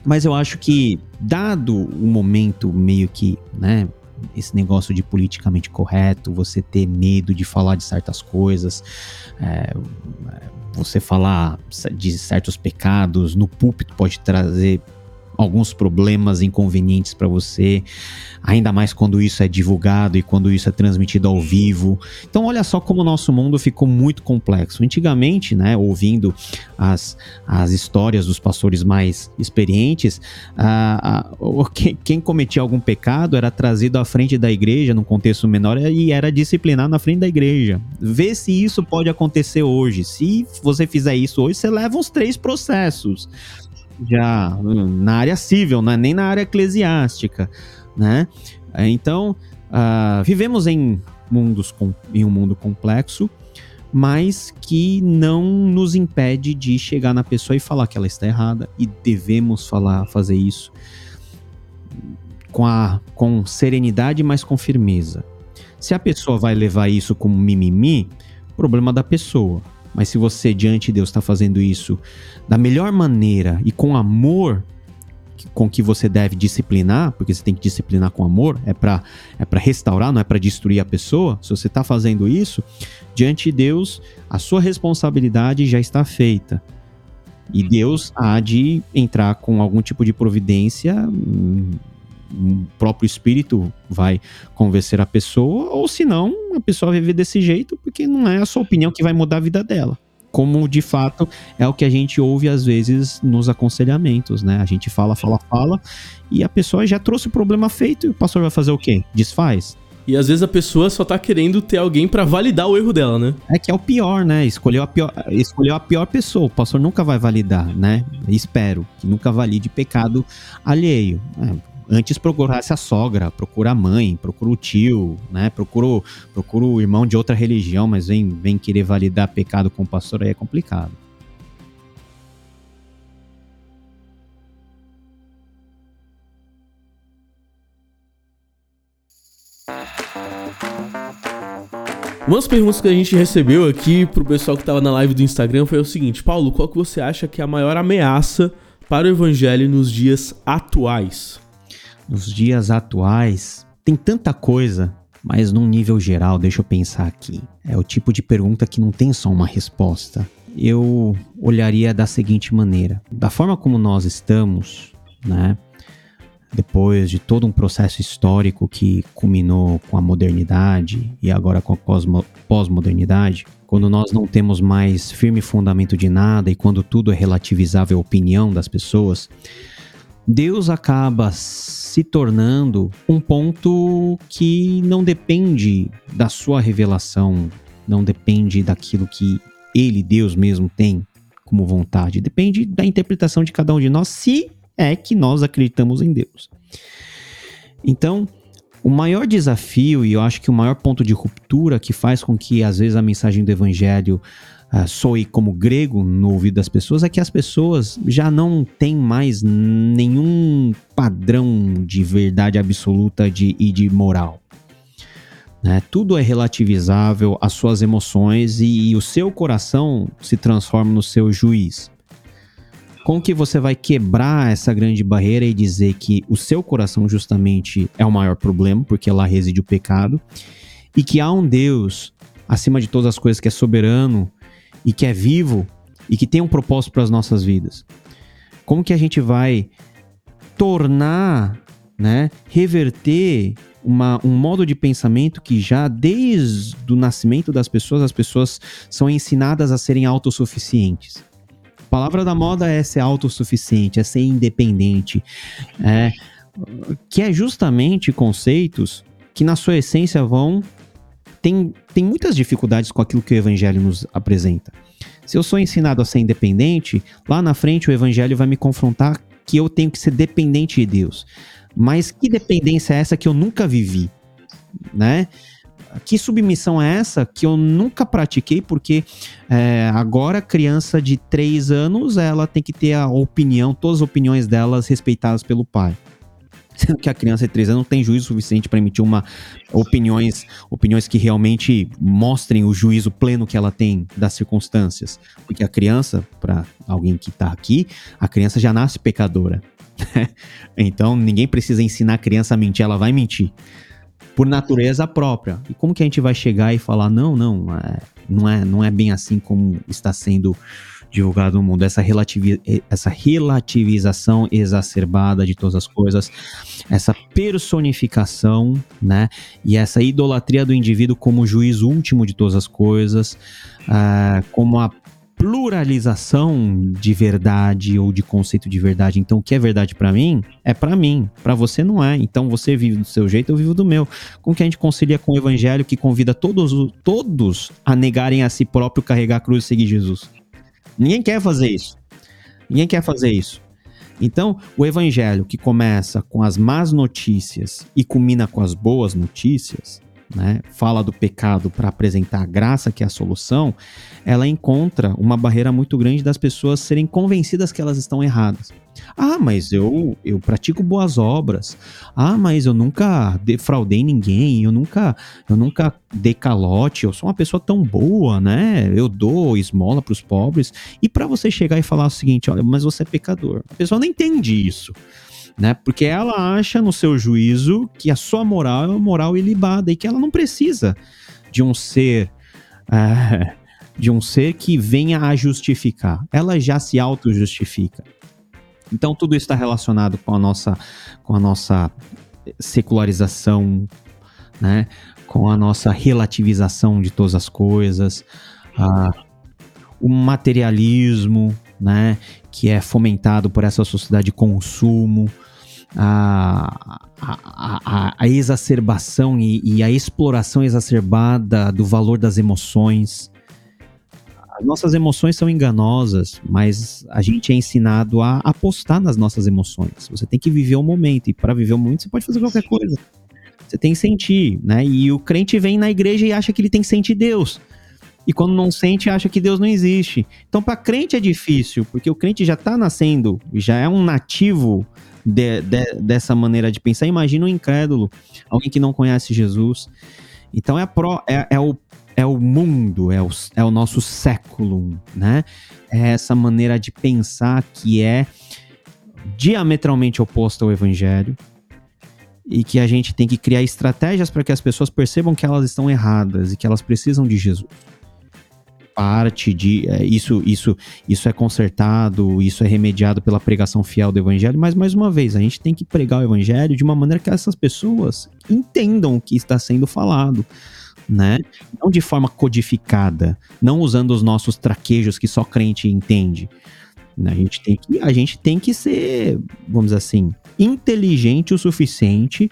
Mas eu acho que, dado o momento meio que, né, esse negócio de politicamente correto, você ter medo de falar de certas coisas, é, você falar de certos pecados no púlpito pode trazer alguns problemas inconvenientes para você, ainda mais quando isso é divulgado e quando isso é transmitido ao vivo. Então, olha só como o nosso mundo ficou muito complexo. Antigamente, né, ouvindo as, as histórias dos pastores mais experientes, a, a, quem, quem cometia algum pecado era trazido à frente da igreja, num contexto menor, e era disciplinado na frente da igreja. Vê se isso pode acontecer hoje. Se você fizer isso hoje, você leva uns três processos já na área civil, né? nem na área eclesiástica, né? Então, uh, vivemos em, mundos com, em um mundo complexo, mas que não nos impede de chegar na pessoa e falar que ela está errada e devemos falar, fazer isso com, a, com serenidade, mas com firmeza. Se a pessoa vai levar isso como mimimi, problema da pessoa. Mas se você, diante de Deus, está fazendo isso da melhor maneira e com amor com que você deve disciplinar, porque você tem que disciplinar com amor, é para é restaurar, não é para destruir a pessoa. Se você está fazendo isso, diante de Deus, a sua responsabilidade já está feita. E Deus há de entrar com algum tipo de providência hum, próprio espírito vai convencer a pessoa, ou se não, a pessoa vai viver desse jeito, porque não é a sua opinião que vai mudar a vida dela. Como de fato é o que a gente ouve às vezes nos aconselhamentos, né? A gente fala, fala, fala, e a pessoa já trouxe o problema feito, e o pastor vai fazer o quê? Desfaz? E às vezes a pessoa só tá querendo ter alguém para validar o erro dela, né? É que é o pior, né? Escolheu a pior, escolheu a pior pessoa. O pastor nunca vai validar, né? Espero que nunca valide pecado alheio. É, antes procurasse a sogra, procura a mãe, procura o tio, né? Procura, procura o irmão de outra religião, mas vem, vem querer validar pecado com o pastor aí é complicado. Umas perguntas que a gente recebeu aqui pro pessoal que tava na live do Instagram foi o seguinte: Paulo, qual que você acha que é a maior ameaça para o evangelho nos dias atuais? Nos dias atuais, tem tanta coisa, mas num nível geral, deixa eu pensar aqui. É o tipo de pergunta que não tem só uma resposta. Eu olharia da seguinte maneira: da forma como nós estamos, né? Depois de todo um processo histórico que culminou com a modernidade e agora com a pós-modernidade, quando nós não temos mais firme fundamento de nada e quando tudo é relativizável à opinião das pessoas, Deus acaba se tornando um ponto que não depende da sua revelação, não depende daquilo que ele, Deus mesmo, tem como vontade. Depende da interpretação de cada um de nós, se é que nós acreditamos em Deus. Então, o maior desafio, e eu acho que o maior ponto de ruptura que faz com que às vezes a mensagem do evangelho uh, soe como grego no ouvido das pessoas é que as pessoas já não têm mais nenhum padrão de verdade absoluta de, e de moral. Né? Tudo é relativizável às suas emoções e, e o seu coração se transforma no seu juiz. Com que você vai quebrar essa grande barreira e dizer que o seu coração justamente é o maior problema, porque lá reside o pecado, e que há um Deus acima de todas as coisas que é soberano e que é vivo e que tem um propósito para as nossas vidas. Como que a gente vai tornar, né, reverter uma, um modo de pensamento que já desde o nascimento das pessoas, as pessoas são ensinadas a serem autossuficientes. A palavra da moda é ser autossuficiente, é ser independente, é, que é justamente conceitos que na sua essência vão tem, tem muitas dificuldades com aquilo que o evangelho nos apresenta. Se eu sou ensinado a ser independente, lá na frente o evangelho vai me confrontar que eu tenho que ser dependente de Deus. Mas que dependência é essa que eu nunca vivi, né? Que submissão é essa que eu nunca pratiquei, porque é, agora criança de 3 anos, ela tem que ter a opinião, todas as opiniões delas respeitadas pelo pai sendo que a criança de 3 anos não tem juízo suficiente para emitir uma opiniões, opiniões que realmente mostrem o juízo pleno que ela tem das circunstâncias. Porque a criança, para alguém que está aqui, a criança já nasce pecadora. então ninguém precisa ensinar a criança a mentir, ela vai mentir. por natureza própria. E como que a gente vai chegar e falar, não, não, é, não, é, não é bem assim como está sendo divulgado no mundo, essa, relativi essa relativização exacerbada de todas as coisas, essa personificação, né, e essa idolatria do indivíduo como juiz último de todas as coisas, uh, como a pluralização de verdade ou de conceito de verdade. Então, o que é verdade para mim é para mim, para você não é. Então, você vive do seu jeito, eu vivo do meu. Como que a gente concilia com o evangelho que convida todos, todos a negarem a si próprio, carregar a cruz e seguir Jesus? Ninguém quer fazer isso. Ninguém quer fazer isso. Então, o evangelho que começa com as más notícias e culmina com as boas notícias, né, fala do pecado para apresentar a graça que é a solução, ela encontra uma barreira muito grande das pessoas serem convencidas que elas estão erradas. Ah, mas eu, eu pratico boas obras. Ah, mas eu nunca defraudei ninguém, eu nunca eu nunca dei calote, eu sou uma pessoa tão boa, né? Eu dou esmola para os pobres. E para você chegar e falar o seguinte, olha, mas você é pecador. A pessoa não entende isso né? Porque ela acha no seu juízo que a sua moral é uma moral ilibada e que ela não precisa de um ser é, de um ser que venha a justificar. Ela já se auto-justifica. Então tudo está relacionado com a nossa com a nossa secularização, né? Com a nossa relativização de todas as coisas, a, o materialismo, né? Que é fomentado por essa sociedade de consumo, a, a, a, a exacerbação e, e, a exploração exacerbada do valor das emoções. As nossas emoções são enganosas, mas a gente é ensinado a apostar nas nossas emoções. Você tem que viver o momento, e para viver o momento você pode fazer qualquer coisa. Você tem que sentir, né? E o crente vem na igreja e acha que ele tem que sentir Deus. E quando não sente, acha que Deus não existe. Então, para crente é difícil, porque o crente já está nascendo, já é um nativo de, de, dessa maneira de pensar. Imagina um incrédulo, alguém que não conhece Jesus. Então é, pro, é, é, o, é o mundo, é o, é o nosso século, né? É essa maneira de pensar que é diametralmente oposta ao evangelho e que a gente tem que criar estratégias para que as pessoas percebam que elas estão erradas e que elas precisam de Jesus parte de é, isso isso isso é consertado, isso é remediado pela pregação fiel do evangelho, mas mais uma vez, a gente tem que pregar o evangelho de uma maneira que essas pessoas entendam o que está sendo falado. Né? Não de forma codificada, não usando os nossos traquejos que só crente entende. Né? A gente tem que, a gente tem que ser, vamos dizer assim, inteligente o suficiente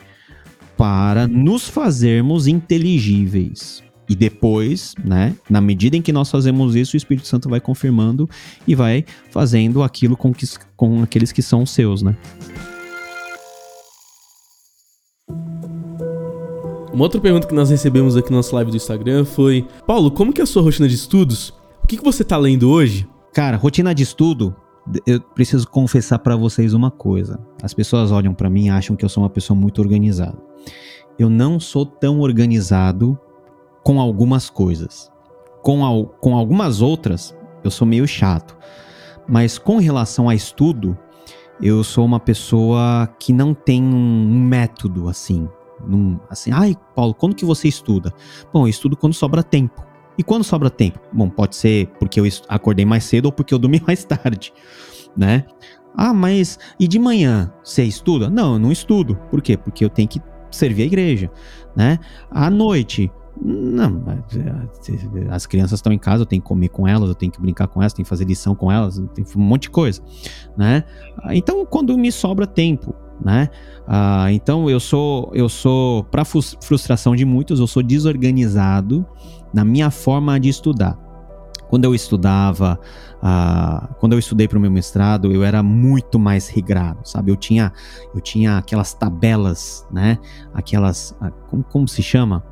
para nos fazermos inteligíveis. E depois, né, na medida em que nós fazemos isso, o Espírito Santo vai confirmando e vai fazendo aquilo com, que, com aqueles que são seus, né? Uma outra pergunta que nós recebemos aqui na nossa live do Instagram foi: Paulo, como que é a sua rotina de estudos? O que, que você está lendo hoje? Cara, rotina de estudo, eu preciso confessar para vocês uma coisa. As pessoas olham para mim e acham que eu sou uma pessoa muito organizada. Eu não sou tão organizado com algumas coisas. Com, al com algumas outras, eu sou meio chato. Mas com relação a estudo, eu sou uma pessoa que não tem um método assim. Num, assim, ai, Paulo, quando que você estuda? Bom, eu estudo quando sobra tempo. E quando sobra tempo? Bom, pode ser porque eu acordei mais cedo ou porque eu dormi mais tarde, né? Ah, mas e de manhã você estuda? Não, eu não estudo. Por quê? Porque eu tenho que servir a igreja, né? À noite, não, é, as crianças estão em casa, eu tenho que comer com elas, eu tenho que brincar com elas, tenho que fazer lição com elas, tem um monte de coisa, né? Então, quando me sobra tempo, né? Ah, então eu sou, eu sou, para frustração de muitos, eu sou desorganizado na minha forma de estudar. Quando eu estudava, ah, quando eu estudei para o meu mestrado, eu era muito mais regrado, sabe? Eu tinha, eu tinha aquelas tabelas, né? Aquelas, ah, como, como se chama?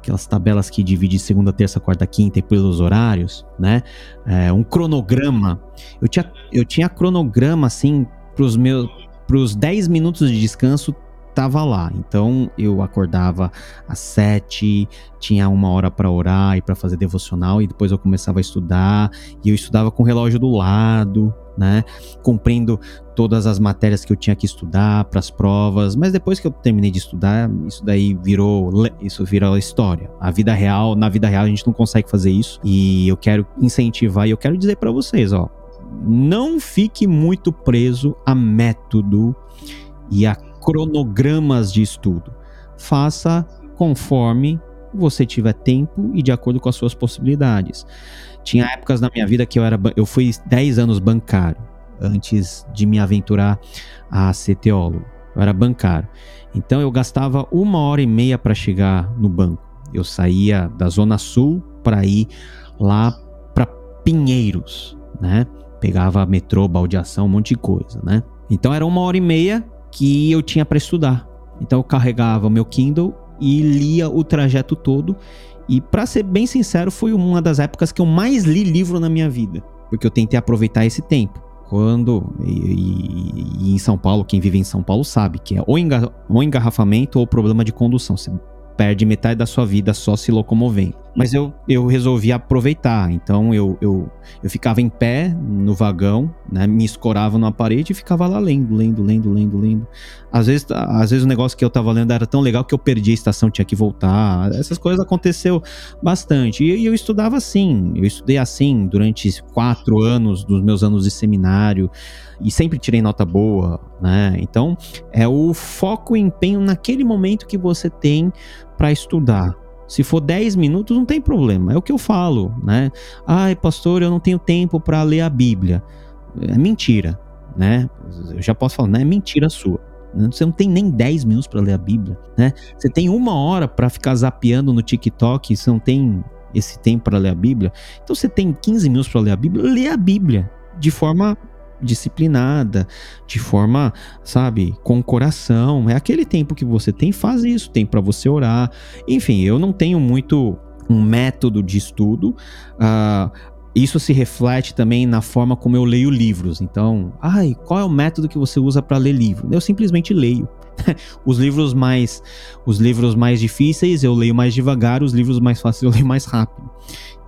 Aquelas tabelas que divide segunda, terça, quarta, quinta e pelos horários, né? É, um cronograma. Eu tinha, eu tinha cronograma assim para os meus pros 10 minutos de descanso tava lá. Então eu acordava às sete, tinha uma hora para orar e para fazer devocional e depois eu começava a estudar e eu estudava com o relógio do lado, né? Cumprindo todas as matérias que eu tinha que estudar para as provas, mas depois que eu terminei de estudar, isso daí virou isso virou história. A vida real, na vida real a gente não consegue fazer isso e eu quero incentivar e eu quero dizer para vocês, ó, não fique muito preso a método e a cronogramas de estudo. Faça conforme você tiver tempo e de acordo com as suas possibilidades. Tinha épocas na minha vida que eu era eu fui 10 anos bancário antes de me aventurar a ser teólogo. Eu era bancário. Então eu gastava uma hora e meia para chegar no banco. Eu saía da Zona Sul para ir lá para Pinheiros, né? Pegava metrô, baldeação, um monte de coisa, né? Então era uma hora e meia que eu tinha para estudar. Então eu carregava meu Kindle e lia o trajeto todo. E para ser bem sincero, foi uma das épocas que eu mais li livro na minha vida, porque eu tentei aproveitar esse tempo. Quando e, e, e em São Paulo, quem vive em São Paulo sabe que é ou, engar, ou engarrafamento ou problema de condução. Você perde metade da sua vida só se locomovendo. Mas eu, eu resolvi aproveitar. Então eu, eu, eu ficava em pé no vagão, né? Me escorava numa parede e ficava lá lendo, lendo, lendo, lendo, lendo. Às vezes, às vezes o negócio que eu tava lendo era tão legal que eu perdi a estação, tinha que voltar. Essas coisas aconteceu bastante. E, e eu estudava assim. Eu estudei assim durante quatro anos dos meus anos de seminário e sempre tirei nota boa, né? Então, é o foco e empenho naquele momento que você tem para estudar. Se for 10 minutos, não tem problema. É o que eu falo, né? Ai, pastor, eu não tenho tempo para ler a Bíblia. É mentira, né? Eu já posso falar, não é mentira sua. Né? Você não tem nem 10 minutos para ler a Bíblia, né? Você tem uma hora para ficar zapeando no TikTok, você não tem esse tempo para ler a Bíblia. Então você tem 15 minutos para ler a Bíblia, lê a Bíblia de forma disciplinada, de forma, sabe, com coração. É aquele tempo que você tem, faz isso, tem para você orar. Enfim, eu não tenho muito um método de estudo. Uh, isso se reflete também na forma como eu leio livros. Então, ai, qual é o método que você usa para ler livro? Eu simplesmente leio. os livros mais os livros mais difíceis eu leio mais devagar, os livros mais fáceis eu leio mais rápido.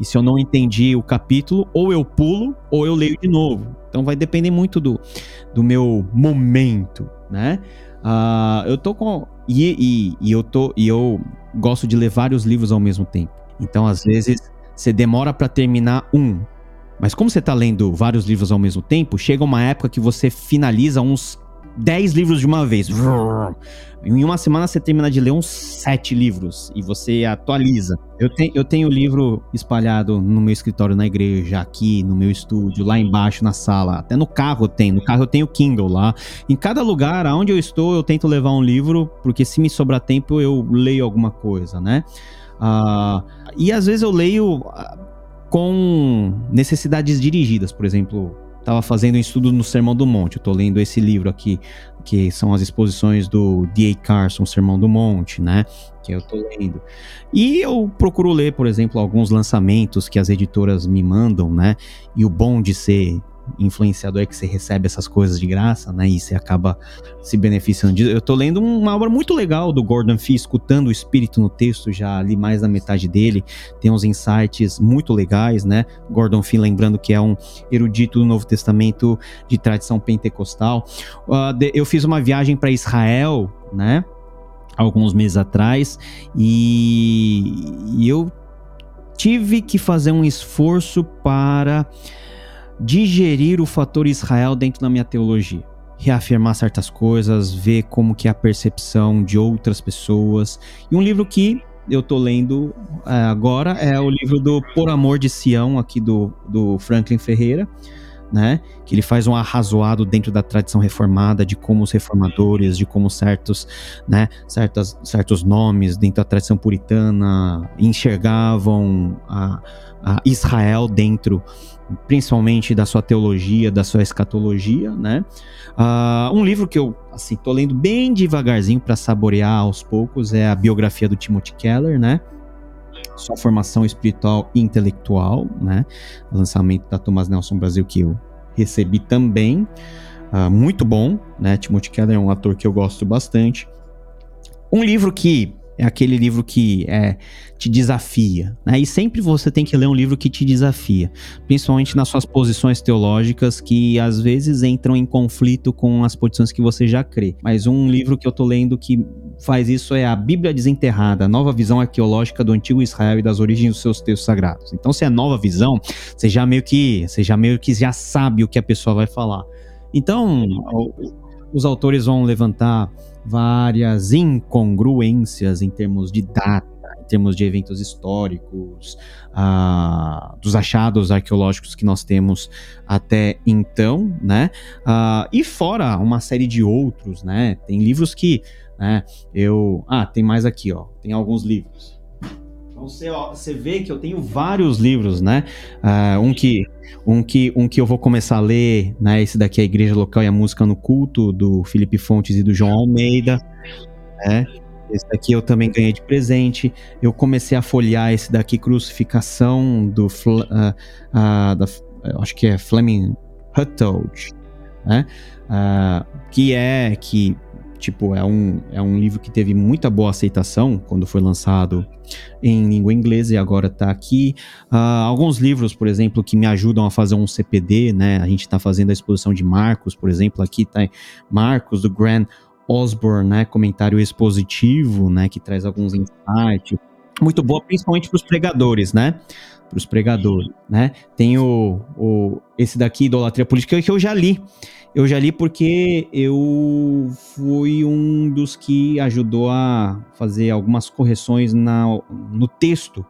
E se eu não entendi o capítulo, ou eu pulo ou eu leio de novo. Então vai depender muito do, do meu momento, né? Uh, eu tô com. E, e, e, eu tô. E eu gosto de ler vários livros ao mesmo tempo. Então, às vezes, você demora para terminar um. Mas como você tá lendo vários livros ao mesmo tempo, chega uma época que você finaliza uns 10 livros de uma vez. Em uma semana você termina de ler uns 7 livros e você atualiza. Eu, te, eu tenho o livro espalhado no meu escritório na igreja, aqui no meu estúdio, lá embaixo na sala. Até no carro eu tenho. No carro eu tenho Kindle lá. Em cada lugar aonde eu estou, eu tento levar um livro, porque se me sobrar tempo eu leio alguma coisa, né? Uh, e às vezes eu leio ah, com necessidades dirigidas, por exemplo, estava fazendo um estudo no Sermão do Monte. Eu tô lendo esse livro aqui, que são as exposições do D.A. Carson, Sermão do Monte, né? Que eu tô lendo. E eu procuro ler, por exemplo, alguns lançamentos que as editoras me mandam, né? E o bom de ser influenciador é que você recebe essas coisas de graça, né? E você acaba se beneficiando disso. Eu tô lendo uma obra muito legal do Gordon Fee, escutando o espírito no texto, já ali mais da metade dele. Tem uns insights muito legais, né? Gordon Fee, lembrando que é um erudito do Novo Testamento de tradição pentecostal. Uh, eu fiz uma viagem para Israel, né? Alguns meses atrás, e, e eu tive que fazer um esforço para digerir o fator Israel dentro da minha teologia. Reafirmar certas coisas, ver como que é a percepção de outras pessoas. E um livro que eu tô lendo é, agora é o livro do Por Amor de Sião, aqui do, do Franklin Ferreira, né? Que ele faz um arrazoado dentro da tradição reformada de como os reformadores, de como certos, né, certas, certos nomes dentro da tradição puritana enxergavam a, a Israel dentro principalmente da sua teologia, da sua escatologia, né? Uh, um livro que eu, assim, tô lendo bem devagarzinho para saborear aos poucos é a biografia do Timothy Keller, né? Sua formação espiritual e intelectual, né? Lançamento da Thomas Nelson Brasil que eu recebi também. Uh, muito bom, né? Timothy Keller é um ator que eu gosto bastante. Um livro que é aquele livro que é, te desafia. Né? E sempre você tem que ler um livro que te desafia, principalmente nas suas posições teológicas, que às vezes entram em conflito com as posições que você já crê. Mas um livro que eu tô lendo que faz isso é a Bíblia Desenterrada, a nova visão arqueológica do antigo Israel e das origens dos seus textos sagrados. Então, se é nova visão, você já meio que, você já meio que já sabe o que a pessoa vai falar. Então, os autores vão levantar várias incongruências em termos de data, em termos de eventos históricos, uh, dos achados arqueológicos que nós temos até então, né? Uh, e fora uma série de outros, né? Tem livros que, né? Eu, ah, tem mais aqui, ó. Tem alguns livros. Então você, ó, você vê que eu tenho vários livros, né? Uh, um que um que, um que eu vou começar a ler, né? Esse daqui é a Igreja Local e a Música no Culto, do Felipe Fontes e do João Almeida. Né? Esse daqui eu também ganhei de presente. Eu comecei a folhear esse daqui, Crucificação, do. Uh, uh, da, acho que é Fleming Huttold, né? Uh, que é que Tipo, é um, é um livro que teve muita boa aceitação quando foi lançado em língua inglesa e agora está aqui. Uh, alguns livros, por exemplo, que me ajudam a fazer um CPD, né? A gente está fazendo a exposição de Marcos, por exemplo, aqui está Marcos, do Grant Osborne, né? Comentário expositivo, né? Que traz alguns insights. Muito boa, principalmente para os pregadores, né? Para os pregadores, né? Tem o, o, esse daqui, Idolatria Política, que eu já li. Eu já li porque eu fui um dos que ajudou a fazer algumas correções na, no texto,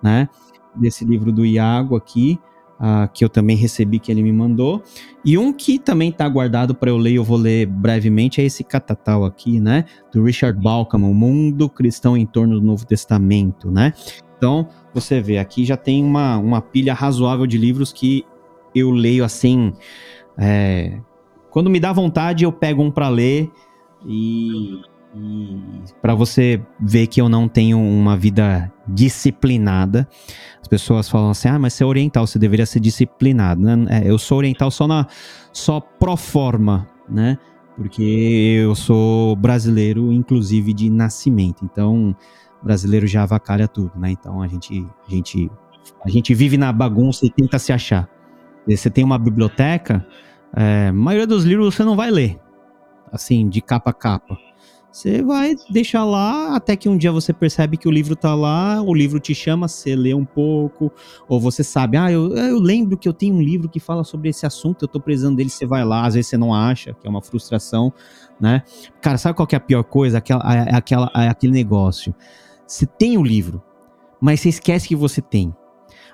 né? Desse livro do Iago aqui, uh, que eu também recebi, que ele me mandou. E um que também está guardado para eu ler, eu vou ler brevemente, é esse catatal aqui, né? Do Richard Balcom, O Mundo Cristão em Torno do Novo Testamento, né? Então, você vê, aqui já tem uma, uma pilha razoável de livros que eu leio assim. É, quando me dá vontade, eu pego um para ler e, e para você ver que eu não tenho uma vida disciplinada. As pessoas falam assim: "Ah, mas você é oriental, você deveria ser disciplinado". É, eu sou oriental só na só pro forma, né? Porque eu sou brasileiro, inclusive de nascimento. Então, brasileiro já avacalha tudo, né? Então a gente a gente a gente vive na bagunça e tenta se achar. Você tem uma biblioteca, é, a maioria dos livros você não vai ler, assim, de capa a capa. Você vai deixar lá até que um dia você percebe que o livro tá lá, o livro te chama, você lê um pouco, ou você sabe, ah, eu, eu lembro que eu tenho um livro que fala sobre esse assunto, eu tô precisando dele, você vai lá, às vezes você não acha, que é uma frustração, né? Cara, sabe qual que é a pior coisa? Aquela, aquela, aquele negócio. Você tem o livro, mas você esquece que você tem.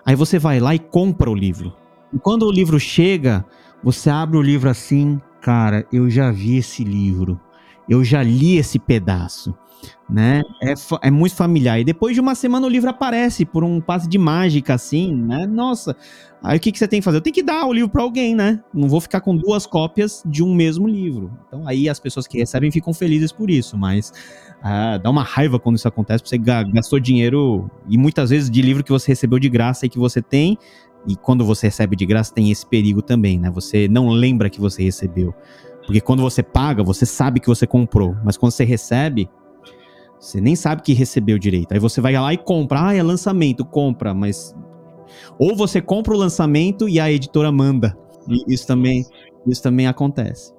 Aí você vai lá e compra o livro. E quando o livro chega, você abre o livro assim, cara, eu já vi esse livro, eu já li esse pedaço, né? É, é muito familiar. E depois de uma semana o livro aparece por um passe de mágica, assim, né? Nossa, aí o que, que você tem que fazer? Eu tenho que dar o livro para alguém, né? Não vou ficar com duas cópias de um mesmo livro. Então aí as pessoas que recebem ficam felizes por isso, mas ah, dá uma raiva quando isso acontece, porque você gastou dinheiro e muitas vezes de livro que você recebeu de graça e que você tem, e quando você recebe de graça, tem esse perigo também, né? Você não lembra que você recebeu. Porque quando você paga, você sabe que você comprou. Mas quando você recebe, você nem sabe que recebeu direito. Aí você vai lá e compra. Ah, é lançamento, compra, mas. Ou você compra o lançamento e a editora manda. E isso também, isso também acontece.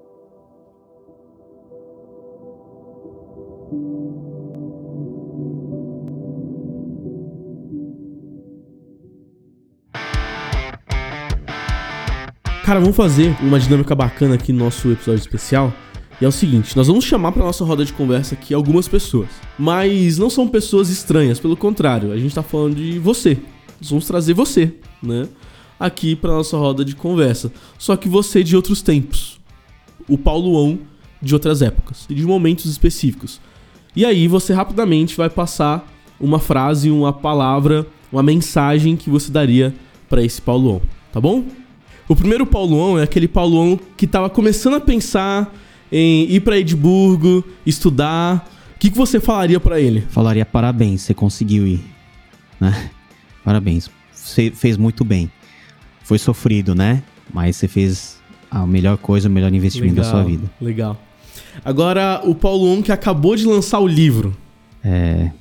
Cara, vamos fazer uma dinâmica bacana aqui no nosso episódio especial. E é o seguinte, nós vamos chamar para nossa roda de conversa aqui algumas pessoas. Mas não são pessoas estranhas, pelo contrário, a gente tá falando de você. Nós vamos trazer você, né? Aqui para nossa roda de conversa. Só que você de outros tempos. O Pauloão de outras épocas e de momentos específicos. E aí você rapidamente vai passar uma frase, uma palavra, uma mensagem que você daria para esse Pauloão, tá bom? O primeiro Paulão é aquele Paulão que tava começando a pensar em ir para Edimburgo, estudar. O que, que você falaria para ele? Falaria parabéns, você conseguiu ir. Né? Parabéns, você fez muito bem. Foi sofrido, né? Mas você fez a melhor coisa, o melhor investimento legal, da sua vida. Legal. Agora, o Paulo On que acabou de lançar o livro. É,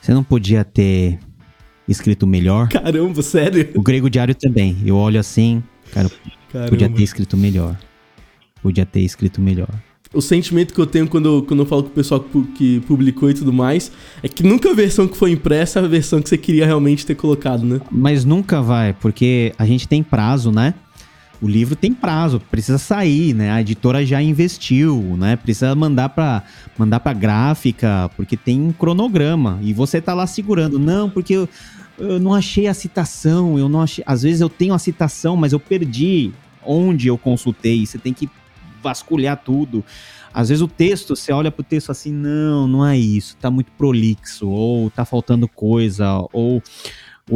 você não podia ter escrito melhor? Caramba, sério? O grego diário também. Eu olho assim, cara, Caramba. podia ter escrito melhor. Podia ter escrito melhor o sentimento que eu tenho quando, quando eu falo com o pessoal que publicou e tudo mais é que nunca a versão que foi impressa é a versão que você queria realmente ter colocado, né? Mas nunca vai, porque a gente tem prazo, né? O livro tem prazo, precisa sair, né? A editora já investiu, né? Precisa mandar para mandar para gráfica, porque tem um cronograma e você tá lá segurando. Não, porque eu, não achei a citação, eu não achei. Às vezes eu tenho a citação, mas eu perdi onde eu consultei. Você tem que vasculhar tudo. Às vezes o texto, você olha pro texto assim, não, não é isso, tá muito prolixo, ou tá faltando coisa, ou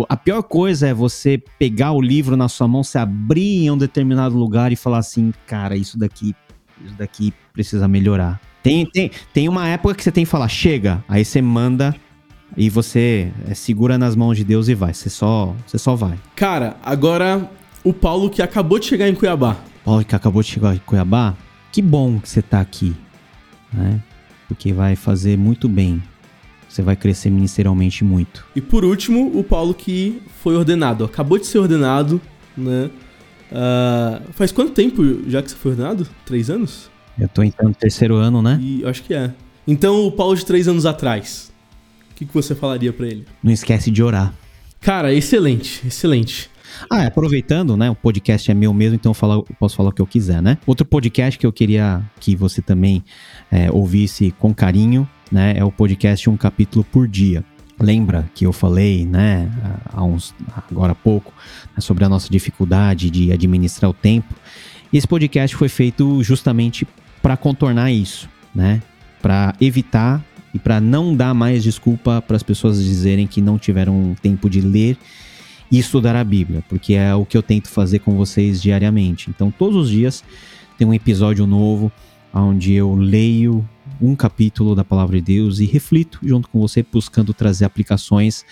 a pior coisa é você pegar o livro na sua mão, se abrir em um determinado lugar e falar assim, cara, isso daqui, isso daqui precisa melhorar. Tem, tem, tem uma época que você tem que falar, chega, aí você manda e você é, segura nas mãos de Deus e vai. Você só, você só vai. Cara, agora o Paulo que acabou de chegar em Cuiabá. Paulo que acabou de chegar em Cuiabá, que bom que você está aqui, né? Porque vai fazer muito bem. Você vai crescer ministerialmente muito. E por último, o Paulo que foi ordenado. Acabou de ser ordenado, né? Uh, faz quanto tempo já que você foi ordenado? Três anos? Eu tô entrando no terceiro ano, né? E acho que é. Então, o Paulo de três anos atrás, que, que você falaria para ele? Não esquece de orar. Cara, excelente, excelente. Ah, aproveitando, né? O podcast é meu mesmo, então eu, falo, eu posso falar o que eu quiser, né? Outro podcast que eu queria que você também é, ouvisse com carinho, né? É o podcast Um Capítulo por Dia. Lembra que eu falei, né, há uns, agora há pouco, né, sobre a nossa dificuldade de administrar o tempo? Esse podcast foi feito justamente para contornar isso, né? Para evitar e para não dar mais desculpa para as pessoas dizerem que não tiveram tempo de ler e estudar a Bíblia, porque é o que eu tento fazer com vocês diariamente. Então, todos os dias tem um episódio novo onde eu leio um capítulo da palavra de Deus e reflito junto com você, buscando trazer aplicações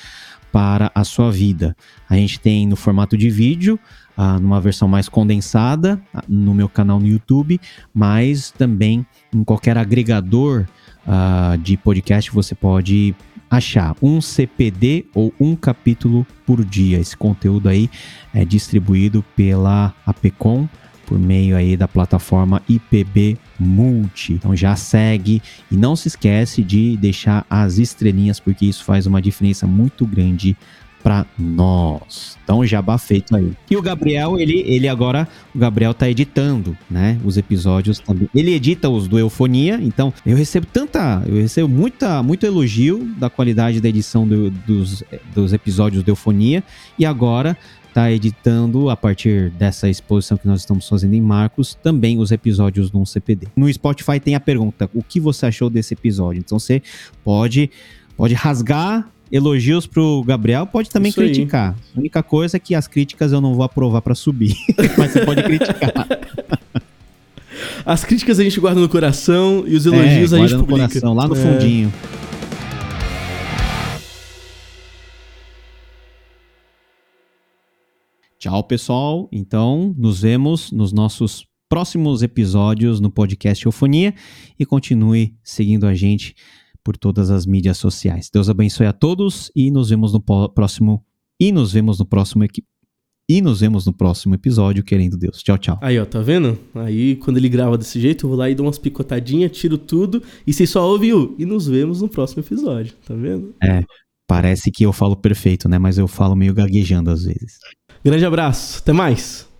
para a sua vida. A gente tem no formato de vídeo, ah, numa versão mais condensada, ah, no meu canal no YouTube, mas também em qualquer agregador ah, de podcast você pode achar um CPD ou um capítulo por dia. Esse conteúdo aí é distribuído pela APCOM por meio aí da plataforma IPB Multi. Então já segue e não se esquece de deixar as estrelinhas porque isso faz uma diferença muito grande para nós. Então, jabá feito aí. E o Gabriel, ele, ele agora, o Gabriel tá editando, né? Os episódios também. Ele edita os do Eufonia, então eu recebo tanta, eu recebo muita, muito elogio da qualidade da edição do, dos, dos episódios do Eufonia e agora tá editando a partir dessa exposição que nós estamos fazendo em Marcos, também os episódios no CPD. No Spotify tem a pergunta: o que você achou desse episódio? Então você pode pode rasgar elogios pro Gabriel, pode também Isso criticar. Aí. A única coisa é que as críticas eu não vou aprovar para subir, mas você pode criticar. As críticas a gente guarda no coração e os elogios é, a gente no publica. coração, lá no é. fundinho. Tchau, pessoal. Então, nos vemos nos nossos próximos episódios no podcast Eufonia e continue seguindo a gente por todas as mídias sociais. Deus abençoe a todos e nos vemos no próximo e nos vemos no próximo e nos vemos no próximo episódio, querendo Deus. Tchau, tchau. Aí, ó, tá vendo? Aí, quando ele grava desse jeito, eu vou lá e dou umas picotadinhas, tiro tudo, e você só ouve o e nos vemos no próximo episódio, tá vendo? É, parece que eu falo perfeito, né? Mas eu falo meio gaguejando às vezes. Grande abraço, até mais!